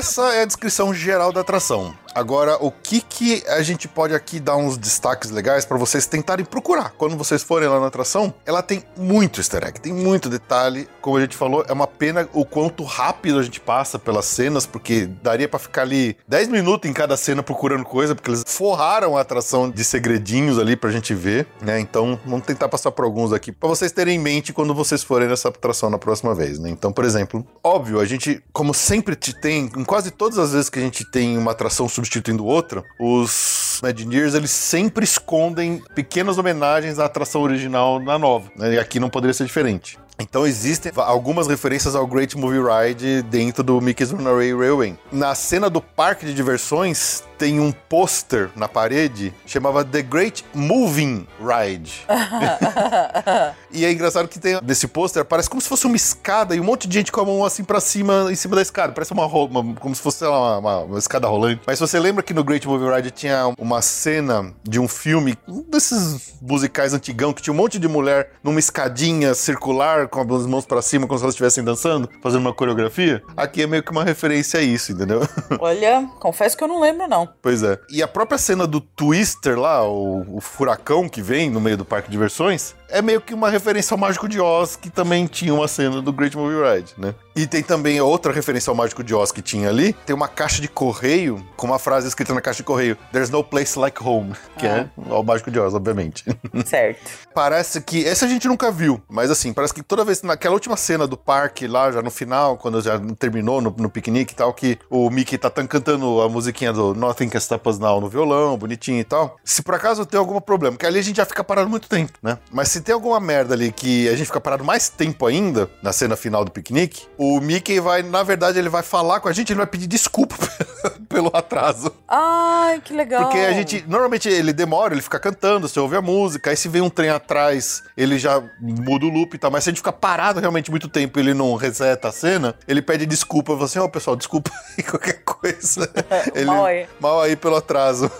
Essa é a descrição geral da atração. Agora, o que que a gente pode aqui dar uns destaques legais para vocês tentarem procurar quando vocês forem lá na atração? Ela tem muito easter egg, tem muito detalhe. Como a gente falou, é uma pena o quanto rápido a gente passa pelas cenas, porque daria para ficar ali 10 minutos em cada cena procurando coisa, porque eles forraram a atração de segredinhos ali pra gente ver, né? Então, vamos tentar passar por alguns aqui para vocês terem em mente quando vocês forem nessa atração na próxima vez, né? Então, por exemplo, óbvio, a gente, como sempre te tem, em quase todas as vezes que a gente tem uma atração substituindo outra, os Imagineers, eles sempre escondem pequenas homenagens à atração original na nova, né? E aqui não poderia ser diferente. Então existem algumas referências ao Great Movie Ride dentro do Mickey's Runaway Railway. Na cena do parque de diversões tem um pôster na parede chamava The Great Moving Ride. e é engraçado que tem nesse pôster parece como se fosse uma escada e um monte de gente com a mão assim pra cima, em cima da escada. Parece uma, uma- como se fosse lá, uma, uma- uma escada rolante. Mas se você lembra que no Great Movie Ride tinha uma cena de um filme, um desses musicais antigão, que tinha um monte de mulher numa escadinha circular com as mãos pra cima, como se elas estivessem dançando, fazendo uma coreografia. Aqui é meio que uma referência a isso, entendeu? Olha, confesso que eu não lembro, não. Pois é. E a própria cena do Twister lá, o, o furacão que vem no meio do parque de diversões, é meio que uma referência ao Mágico de Oz, que também tinha uma cena do Great Movie Ride, né? E tem também outra referência ao Mágico de Oz que tinha ali. Tem uma caixa de correio com uma frase escrita na caixa de correio: There's no place like home, que é o Mágico de Oz, obviamente. Certo. Parece que. Esse a gente nunca viu, mas assim, parece que toda vez naquela última cena do parque, lá já no final, quando já terminou no, no piquenique e tal, que o Mickey tá tan- cantando a musiquinha do Nothing Can Stop Us Now no violão, bonitinho e tal. Se por acaso tem algum problema, que ali a gente já fica parado muito tempo, né? Mas se tem alguma merda ali que a gente fica parado mais tempo ainda, na cena final do piquenique, o Mickey vai, na verdade, ele vai falar com a gente, ele vai pedir desculpa pelo atraso. Ai, que legal. Porque a gente, normalmente ele demora, ele fica cantando, você ouve a música, aí se vem um trem atrás, ele já muda o loop e tal. Mas se a gente fica parado realmente muito tempo e ele não reseta a cena, ele pede desculpa. Assim: Ó, pessoal, desculpa aí qualquer coisa. ele, Mal aí. Mal aí pelo atraso.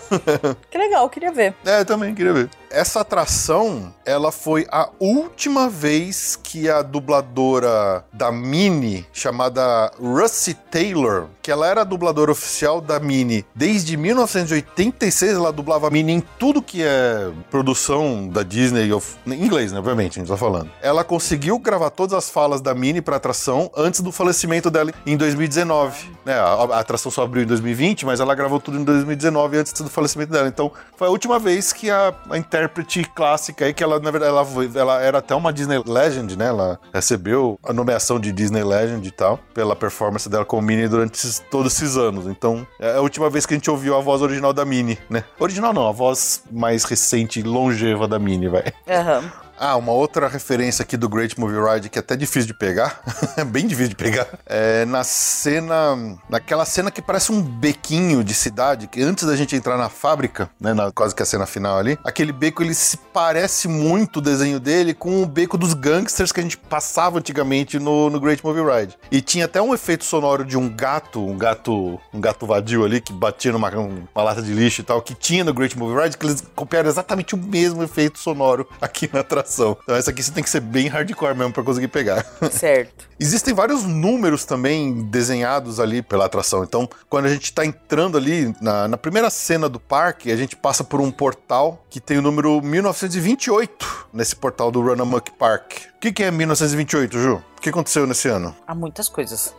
Que legal, queria ver. É, eu também queria ver. Essa atração, ela foi a última vez que a dubladora da Minnie, chamada Russie Taylor, que ela era a dubladora oficial da Minnie desde 1986, ela dublava a Minnie em tudo que é produção da Disney, em inglês, né, obviamente, a gente tá falando. Ela conseguiu gravar todas as falas da Minnie pra atração antes do falecimento dela em 2019. Né, a, atração só abriu em 2020, mas ela gravou tudo em 2019 antes do falecimento dela. Então, foi a última vez que a, a intérprete clássica aí, que ela, na verdade, ela, ela era até uma Disney Legend, né? Ela recebeu a nomeação de Disney Legend e tal, pela performance dela como Minnie durante esses- todos esses anos. Então, é a última vez que a gente ouviu a voz original da Minnie, né? Original não, a voz mais recente longeva da Minnie, vai. Aham. Ah, uma outra referência aqui do Great Movie Ride que é até difícil de pegar, é bem difícil de pegar, é na cena, naquela cena que parece um bequinho de cidade, que antes da gente entrar na fábrica, né, na, quase que a cena final ali, aquele beco ele se parece muito o desenho dele com o beco dos gangsters que a gente passava antigamente no, no Great Movie Ride. E tinha até um efeito sonoro de um gato, um gato, um gato vadio ali que batia numa uma lata de lixo e tal, que tinha no Great Movie Ride, que eles copiaram exatamente o mesmo efeito sonoro aqui na atração. Então essa aqui você tem que ser bem hardcore mesmo pra conseguir pegar. Certo. Existem vários números também desenhados ali pela atração. Então, quando a gente tá entrando ali na, na primeira cena do parque, a gente passa por um portal que tem o número 1928 nesse portal do Run Amok Park. O que, que é 1928, Ju? O que aconteceu nesse ano? Há muitas coisas.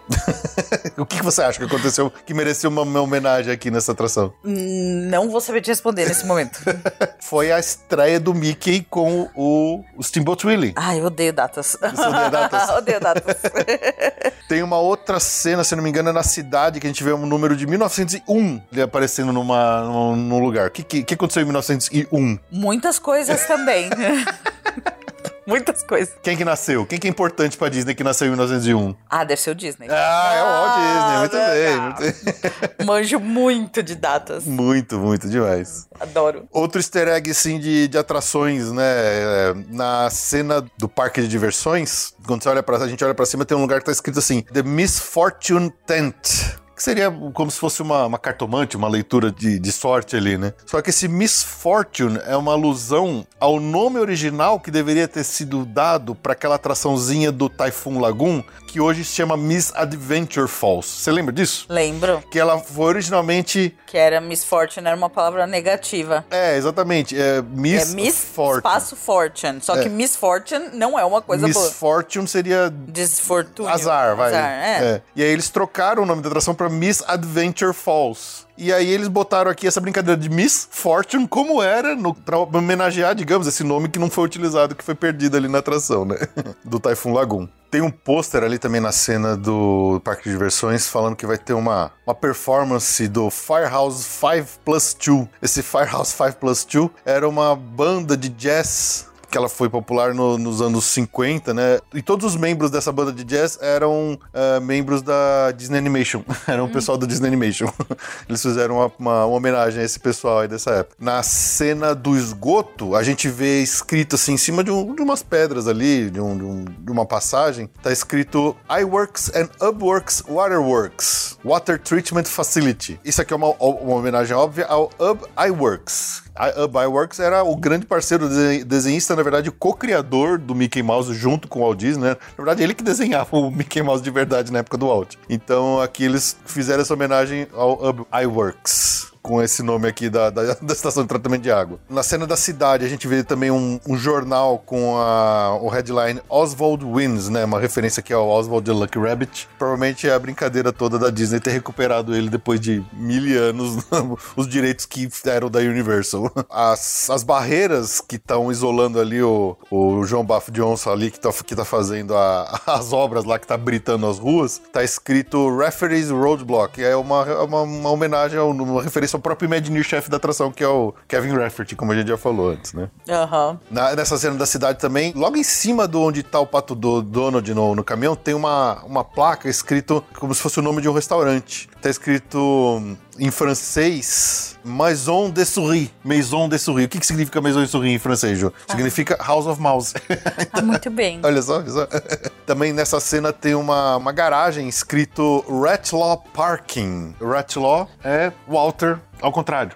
O que, que você acha que aconteceu que mereceu uma, uma homenagem aqui nessa atração? Não vou saber te responder nesse momento. Foi a estreia do Mickey com o, o Steamboat Willie. Ai, eu odeio datas. Você odeia datas? odeio datas. Tem uma outra cena, se não me engano, é na cidade, que a gente vê um número de 1901 ele aparecendo numa, num, num lugar. O que, que, que aconteceu em 1901? Muitas coisas também. Muitas coisas. Quem que nasceu? Quem que é importante pra Disney que nasceu em 1901? Ah, deve ser o Disney. Ah, é o Walt Disney, muito bem. Muito, Manjo muito de datas. muito, muito demais. Adoro. Outro easter egg, assim, de, de atrações, né? É, Na cena do parque de diversões, quando você olha pra, a gente olha pra cima, tem um lugar que tá escrito assim: The Misfortune Tent. Que seria como se fosse uma, uma cartomante, uma leitura de, de sorte ali, né? Só que esse Misfortune é uma alusão ao nome original que deveria ter sido dado para aquela atraçãozinha do Typhoon Lagoon, que hoje se chama Misadventure Falls. Você lembra disso? Lembro Que ela foi originalmente. que era Miss Fortune, era uma palavra negativa. É, exatamente. É Miss, é Miss Fortune. espaço Fortune. Só É. que Miss Fortune não é uma coisa boa. Misfortune seria Desfortúnio. azar, vai. Azar, é. É. E aí eles trocaram o nome da atração pra Miss Adventure Falls. E aí eles botaram aqui essa brincadeira de Miss Fortune como era, no, pra homenagear, digamos, esse nome que não foi utilizado, que foi perdido ali na atração, né? Do Typhoon Lagoon. Tem um pôster ali também na cena do Parque de Diversões falando que vai ter uma, uma performance do Firehouse 5 Plus 2. Esse Firehouse 5 Plus 2 era uma banda de jazz que ela foi popular no- nos anos 50, né? E todos os membros dessa banda de jazz eram ah, membros da Disney Animation. eram o pessoal do Disney Animation. Eles fizeram uma, uma- uma homenagem a esse pessoal aí dessa época. Na cena do esgoto, a gente vê escrito assim, em cima de, um- de umas pedras ali, de, um- de um- de uma passagem, tá escrito iWorks and Ubworks Waterworks Water Treatment Facility. Isso aqui é uma, uma homenagem óbvia ao Ub iWorks. A Ub iWorks era o grande parceiro dese- desenhista, na na verdade, co-criador do Mickey Mouse junto com o Walt Disney, né? Na verdade, ele que desenhava o Mickey Mouse de verdade na época do Walt. Então, aqui eles fizeram essa homenagem ao iWorks com esse nome aqui da, da, da estação de tratamento de água. Na cena da cidade, a gente vê também um, um jornal com a, o headline Oswald Wins, né? Uma referência aqui ao Oswald the Lucky Rabbit. Provavelmente é a brincadeira toda da Disney ter recuperado ele depois de mil anos, os direitos que eram da Universal. As, as barreiras que estão isolando ali o, o João Bafo Onça ali, que tá, que tá fazendo a- as obras lá, que tá britando as ruas, tá escrito Referees Roadblock. É uma, uma, uma homenagem, uma referência ao próprio Imagineer chefe da atração, que é o Kevin Rafferty, como a gente já falou antes, né? Aham. Na- nessa cena da cidade também, logo em cima do onde tá o Pato do Donald no, no caminhão, tem uma, uma placa escrito como se fosse o nome de um restaurante. Tá escrito hum, em francês Maison de Souris. Maison de Souris. O que, que significa Maison de Souris em francês, Ju? Significa House of Mouse. Ah, muito bem. Olha só, olha só. Também nessa cena tem uma, uma garagem escrito Ratlaw Parking. Ratlaw é Walter ao contrário.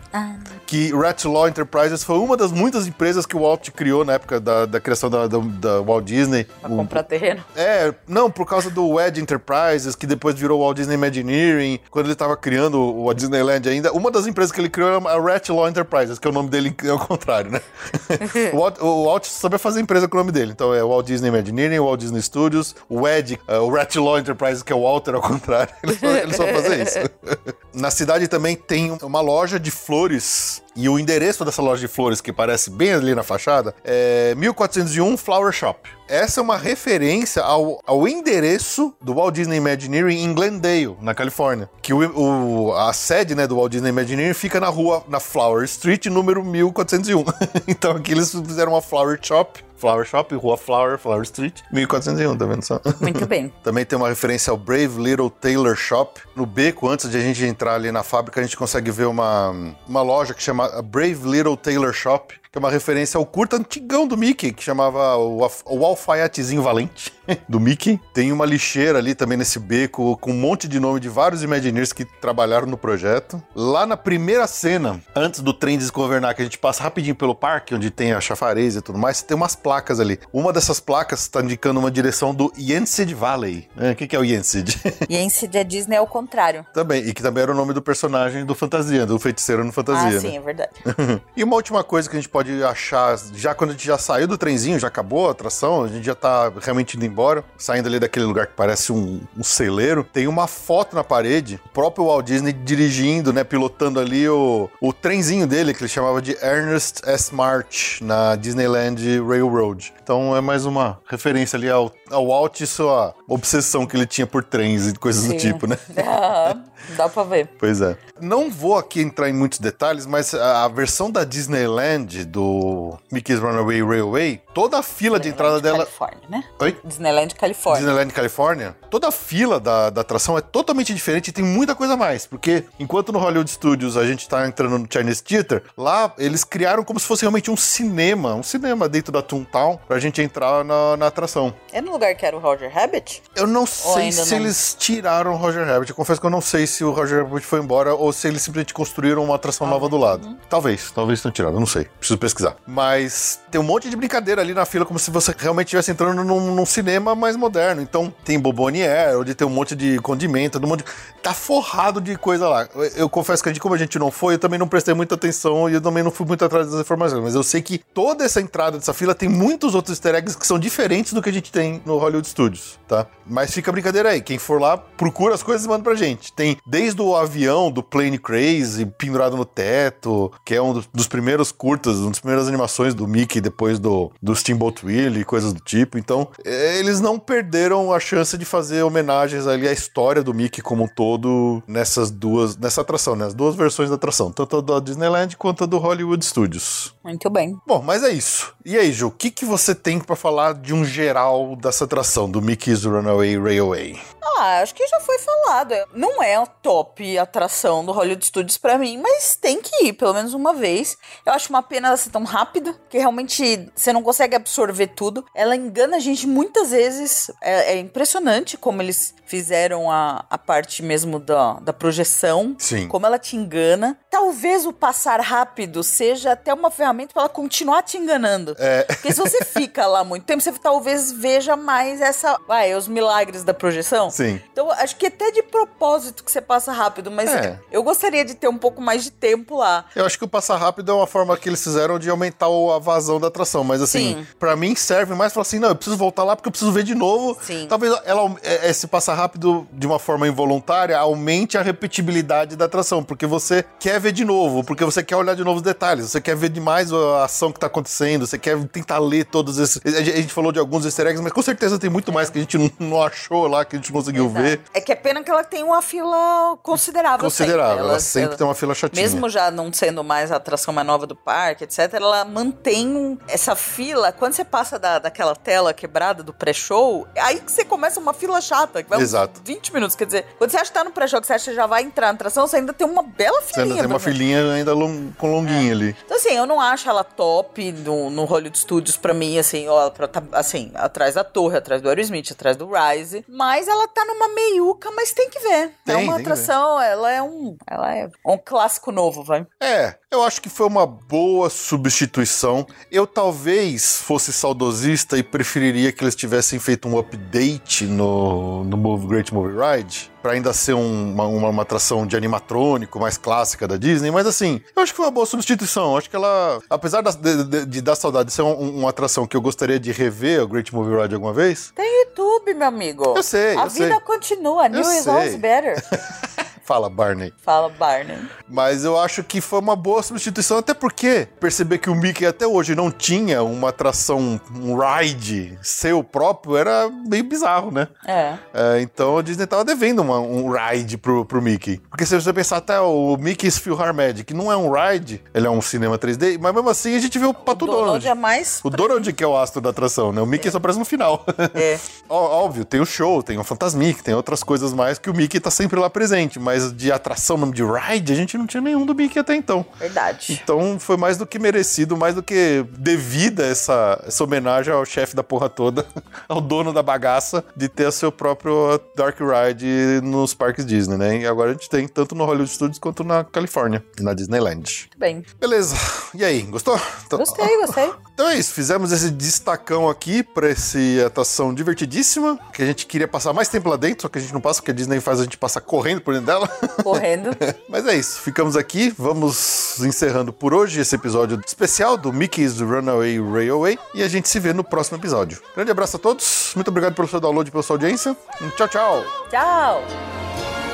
Que Ratlaw Enterprises foi uma das muitas empresas que o Walt criou na época da, da criação da, da, da Walt Disney. Pra O- comprar terreno. é, não, por causa do Wedge Enterprises, que depois virou Walt Disney Imagineering, quando ele estava criando o Disneyland ainda, uma das empresas que ele criou era a Ratlaw Enterprises, que é o nome dele é o contrário, né? o, Walt, o Walt sabia fazer empresa com o nome dele, então é Walt Disney Imagineering, Walt Disney Studios, o Wedge, é, o Ratlaw Enterprises, que é o Walter ao contrário, ele só, ele só fazia isso. Na cidade também tem uma loja de flores. E o endereço dessa loja de flores, que parece bem ali na fachada, é 1401 Flower Shop. Essa é uma referência ao, ao endereço do Walt Disney Imagineering em Glendale, na Califórnia. Que o, o- a sede né, do Walt Disney Imagineering fica na rua, na Flower Street, número 1401. então aqui eles fizeram uma Flower Shop. Flower Shop, Rua Flower, Flower Street, 1401, tá vendo só? Muito bem. Também tem uma referência ao Brave Little Tailor Shop. No beco, antes de a gente entrar ali na fábrica, a gente consegue ver uma, uma loja que chama a Brave Little Tailor Shop, que é uma referência ao curta antigão do Mickey, que chamava o, o Alfaiatezinho Valente, do Mickey. Tem uma lixeira ali também nesse beco, com um monte de nome de vários Imagineers que trabalharam no projeto. Lá na primeira cena, antes do trem desgovernar, que a gente passa rapidinho pelo parque, onde tem a chafariz e tudo mais, tem umas placas ali. Uma dessas placas está indicando uma direção do Yensid Valley. É, O que, que é o Yensid? Em de Disney é o contrário. também, e que também era o nome do personagem do Fantasia, do feiticeiro no Fantasia. ah, sim, né? é verdade. E uma última coisa que a gente pode achar, já quando a gente já saiu do trenzinho, já acabou a atração, a gente já tá realmente indo embora, saindo ali daquele lugar que parece um, um celeiro, tem uma foto na parede, o próprio Walt Disney dirigindo, né, pilotando ali o, o trenzinho dele, que ele chamava de Ernest S. March, na Disneyland Railroad. Então é mais uma referência ali ao, ao Walt e sua obsessão que ele tinha por trens e coisas do Sim. tipo, né? Aham, Dá pra ver. Pois é. Não vou aqui entrar em muitos detalhes, mas a a versão da Disneyland do Mickey's Runaway Railway, toda a fila de entrada dela. Califórnia, né? Oi? Disneyland Califórnia. Disneyland Califórnia, toda a fila da, da atração é totalmente diferente e tem muita coisa a mais. Porque enquanto no Hollywood Studios a gente tá entrando no Chinese Theater, lá eles criaram como se fosse realmente um cinema, um cinema dentro da Toontown pra gente entrar na, na atração. É no lugar que era o Roger Rabbit? Eu não sei se não? eles tiraram o Roger Rabbit. Eu confesso que eu não sei se o Roger Rabbit foi embora ou se eles simplesmente construíram uma atração nova do lado. Talvez, talvez tenham tirado, eu não sei. Preciso pesquisar. Mas tem um monte de brincadeira ali na fila, como se você realmente estivesse entrando num, num cinema mais moderno. Então tem Bobonier, onde tem um monte de condimento, um monte de... Tá forrado de coisa lá. Eu, eu confesso que a gente, como a gente não foi, eu também não prestei muita atenção e eu também não fui muito atrás das informações. Mas eu sei que toda essa entrada dessa fila tem muitos outros easter eggs que são diferentes do que a gente tem no Hollywood Studios, tá? Mas fica a brincadeira aí. Quem for lá, procura as coisas e manda pra gente. Tem desde o avião do Plane Crazy pendurado no teto, que é um dos, primeiros curtas, uma das primeiras animações do Mickey depois do, do Steamboat Willie e coisas do tipo. Então, eh, eles não perderam a chance de fazer homenagens ali à história do Mickey como um todo nessas duas, nessa atração, né? As duas versões da atração, tanto a da Disneyland quanto a do Hollywood Studios. Muito bem. Bom, mas é isso. E aí, Ju, o que, que você tem pra falar de um geral dessa atração, do Mickey's Runaway Railway? Ah, acho que já foi falado. Não é a top atração do Hollywood Studios pra mim, mas tem que ir pelo menos uma vez. Eu acho uma pena ela ser tão rápida, que realmente você não consegue absorver tudo. Ela engana a gente muitas vezes. É, é impressionante como eles fizeram a, a parte mesmo da, da projeção. Sim. Como ela te engana. Talvez o passar rápido seja até uma ferramenta pra ela continuar te enganando. É. Porque se você fica lá muito tempo, você talvez veja mais essa. Vai, os milagres da projeção. Sim. Então, acho que até de propósito que você passa rápido, mas É. eu gostaria de ter um pouco mais de tempo lá. Eu acho que o passar rápido é uma forma que eles fizeram de aumentar a vazão da atração, mas assim, Sim. pra mim serve mais pra assim, não, eu preciso voltar lá porque eu preciso ver de novo. Sim. Talvez ela, é, esse passar rápido de uma forma involuntária aumente a repetibilidade da atração, porque você quer ver de novo, porque você quer olhar de novo os detalhes, você quer ver demais a ação que tá acontecendo, você quer tentar ler todos esses. A gente falou de alguns easter eggs, mas com certeza tem muito mais que a gente não- achou lá, que a gente não conseguiu ver. É que é pena que ela tem uma fila considerável. Considerável, sempre. ela sempre tem uma fila chatinha. Mesmo já não sendo mais a atração mais nova do parque, etc., ela mantém essa fila. Quando você passa da, daquela tela quebrada do pré-show, é aí que você começa uma fila chata, que vai Exato. 20 minutos. Quer dizer, quando você acha que tá no pré-show, que você acha que já vai entrar na atração, você ainda tem uma bela Você filinha. ainda tem uma ver. filinha ainda long- com longuinha ali. Então, assim, eu não acho ela top no, no Hollywood Studios pra mim, assim, ó, pra tá, assim, atrás da torre, atrás do Aerosmith, atrás do Rise. Mas ela tá numa meiuca, mas tem que ver. Tem, é uma atração, ela é um. Ela é um clássico novo, vai. É, eu acho que foi uma boa substituição. Eu talvez fosse saudosista e preferiria que eles tivessem feito um update no, no Move Great Movie Ride. Pra ainda ser um- uma, uma, atração de animatrônico mais clássica da Disney, mas assim, eu acho que foi uma boa substituição. Eu Acho que ela, apesar das- de, de- de dar saudade de ser um- uma atração que eu gostaria de rever, o Great Movie Ride alguma vez, Tem YouTube, meu amigo. Eu sei, A eu vida sei. continua. New is sei. always better. fala Barney. Fala, Barney. Mas eu acho que foi uma boa substituição, até porque perceber que o Mickey até hoje não tinha uma atração, um ride seu próprio, era meio bizarro, né? É. É, então a Disney tava devendo uma- um ride pro, pro Mickey. Porque se você pensar até o Mickey's Philharmonic, que não é um ride, ele é um cinema 3D, mas mesmo assim a gente vê o Pato O Donald Donald. é mais. O Donald que é o astro da atração, né? O Mickey só aparece no final. É. Ó- Óbvio, tem o show, tem o Fantasmic, tem outras coisas mais que o Mickey tá sempre lá presente, mas de atração mesmo de ride, a gente não tinha nenhum do Mickey até então. Verdade. Então foi mais do que merecido, mais do que devida essa, essa homenagem ao chefe da porra toda, ao dono da bagaça, de ter o seu próprio Dark Ride nos parques Disney, né? E agora a gente tem tanto no Hollywood Studios quanto na Califórnia, na Disneyland. Muito bem. Beleza. E aí, gostou? Então- Gostei, gostei. então é isso, fizemos esse destacão aqui pra essa atração divertidíssima, que a gente queria passar mais tempo lá dentro, só que a gente não passa, porque a Disney faz a gente passar correndo por dentro dela. Correndo. Mas é isso, ficamos aqui, vamos encerrando por hoje esse episódio especial do Mickey's Runaway Railway e a gente se vê no próximo episódio. Grande abraço a todos, muito obrigado pelo seu download e pela sua audiência. Tchau, tchau! Tchau.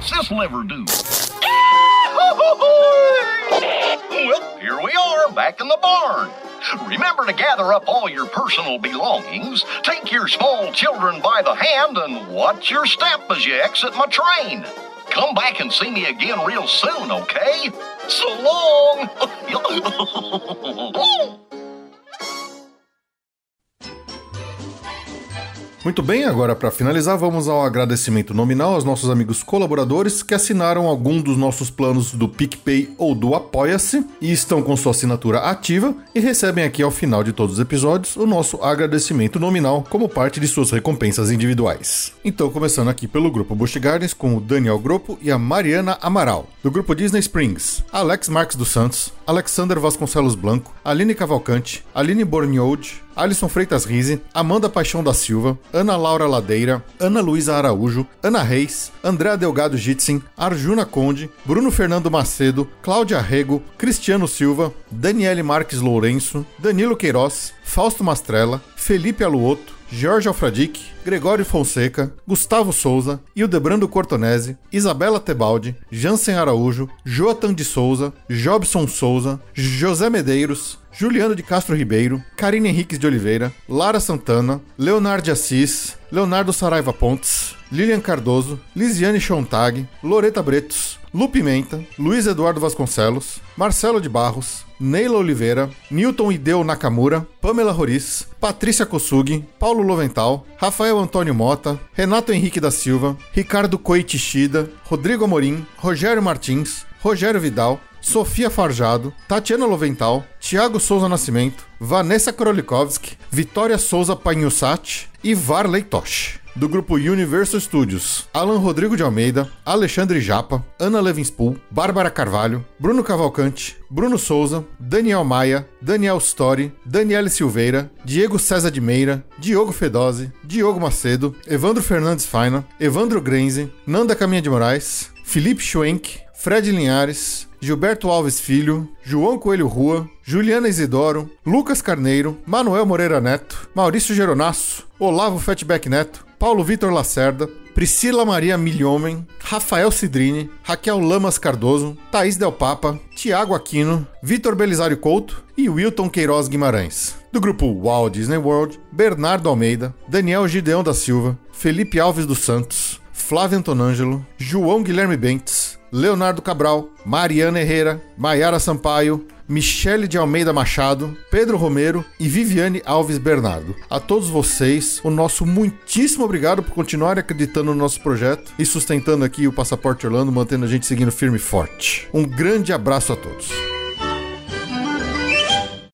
What's this lever do? Well, here we are, back in the barn. Remember to gather up all your personal belongings, take your small children by the hand, and watch your step as you exit my train. Come back and see me again real soon, okay? So long! Muito bem, agora para finalizar, vamos ao agradecimento nominal aos nossos amigos colaboradores que assinaram algum dos nossos planos do PicPay ou do Apoia-se e estão com sua assinatura ativa e recebem aqui ao final de todos os episódios o nosso agradecimento nominal como parte de suas recompensas individuais. Então, começando aqui pelo grupo Busch Gardens com o Daniel Gropo e a Mariana Amaral. Do grupo Disney Springs, Alex Marques dos Santos, Alexander Vasconcelos Blanco, Aline Cavalcante, Aline Borniold, Alisson Freitas Rize, Amanda Paixão da Silva, Ana Laura Ladeira, Ana Luísa Araújo, Ana Reis, André Delgado Jitsin, Arjuna Conde, Bruno Fernando Macedo, Cláudia Rego, Cristiano Silva, Daniele Marques Lourenço, Danilo Queiroz, Fausto Mastrella, Felipe Aluoto, Jorge Alfradique, Gregório Fonseca, Gustavo Souza, Hildebrando Cortonese, Isabela Tebaldi, Jansen Araújo, Joatan de Souza, Jobson Souza, José Medeiros, Juliano de Castro Ribeiro, Karine Henriques de Oliveira, Lara Santana, Leonardo de Assis, Leonardo Saraiva Pontes, Lilian Cardoso, Lisiane Chontag, Loreta Bretos, Lu Pimenta, Luiz Eduardo Vasconcelos, Marcelo de Barros, Neila Oliveira, Newton Ideu Nakamura, Pamela Roriz, Patrícia Kosugi, Paulo Lovental, Rafael Antônio Mota, Renato Henrique da Silva, Ricardo Coitishida, Rodrigo Amorim, Rogério Martins, Rogério Vidal, Sofia Farjado, Tatiana Lovental, Thiago Souza Nascimento, Vanessa Krolikowski, Vitória Souza Panhussat e Varley Tosh. Do grupo Universal Studios, Alan Rodrigo de Almeida, Alexandre Japa, Ana Levinspool, Bárbara Carvalho, Bruno Cavalcante, Bruno Souza, Daniel Maia, Daniel Story, Daniele Silveira, Diego César de Meira, Diogo Fedose, Diogo Macedo, Evandro Fernandes Faina, Evandro Grenze, Nanda Caminha de Moraes, Felipe Schwenk, Fred Linhares, Gilberto Alves Filho, João Coelho Rua, Juliana Isidoro, Lucas Carneiro, Manuel Moreira Neto, Maurício Geronasso, Olavo Fatback Neto, Paulo Vitor Lacerda, Priscila Maria Milhomem, Rafael Cidrini, Raquel Lamas Cardoso, Thaís Del Papa, Tiago Aquino, Vitor Belisário Couto e Wilton Queiroz Guimarães. Do grupo Walt Disney World, Bernardo Almeida, Daniel Gideão da Silva, Felipe Alves dos Santos, Flávio Antonângelo, João Guilherme Bentes, Leonardo Cabral, Mariana Herrera, Maiara Sampaio, Michele de Almeida Machado, Pedro Romero e Viviane Alves Bernardo. A todos vocês, o nosso muitíssimo obrigado por continuarem acreditando no nosso projeto e sustentando aqui o Passaporte Orlando, mantendo a gente seguindo firme e forte. Um grande abraço a todos.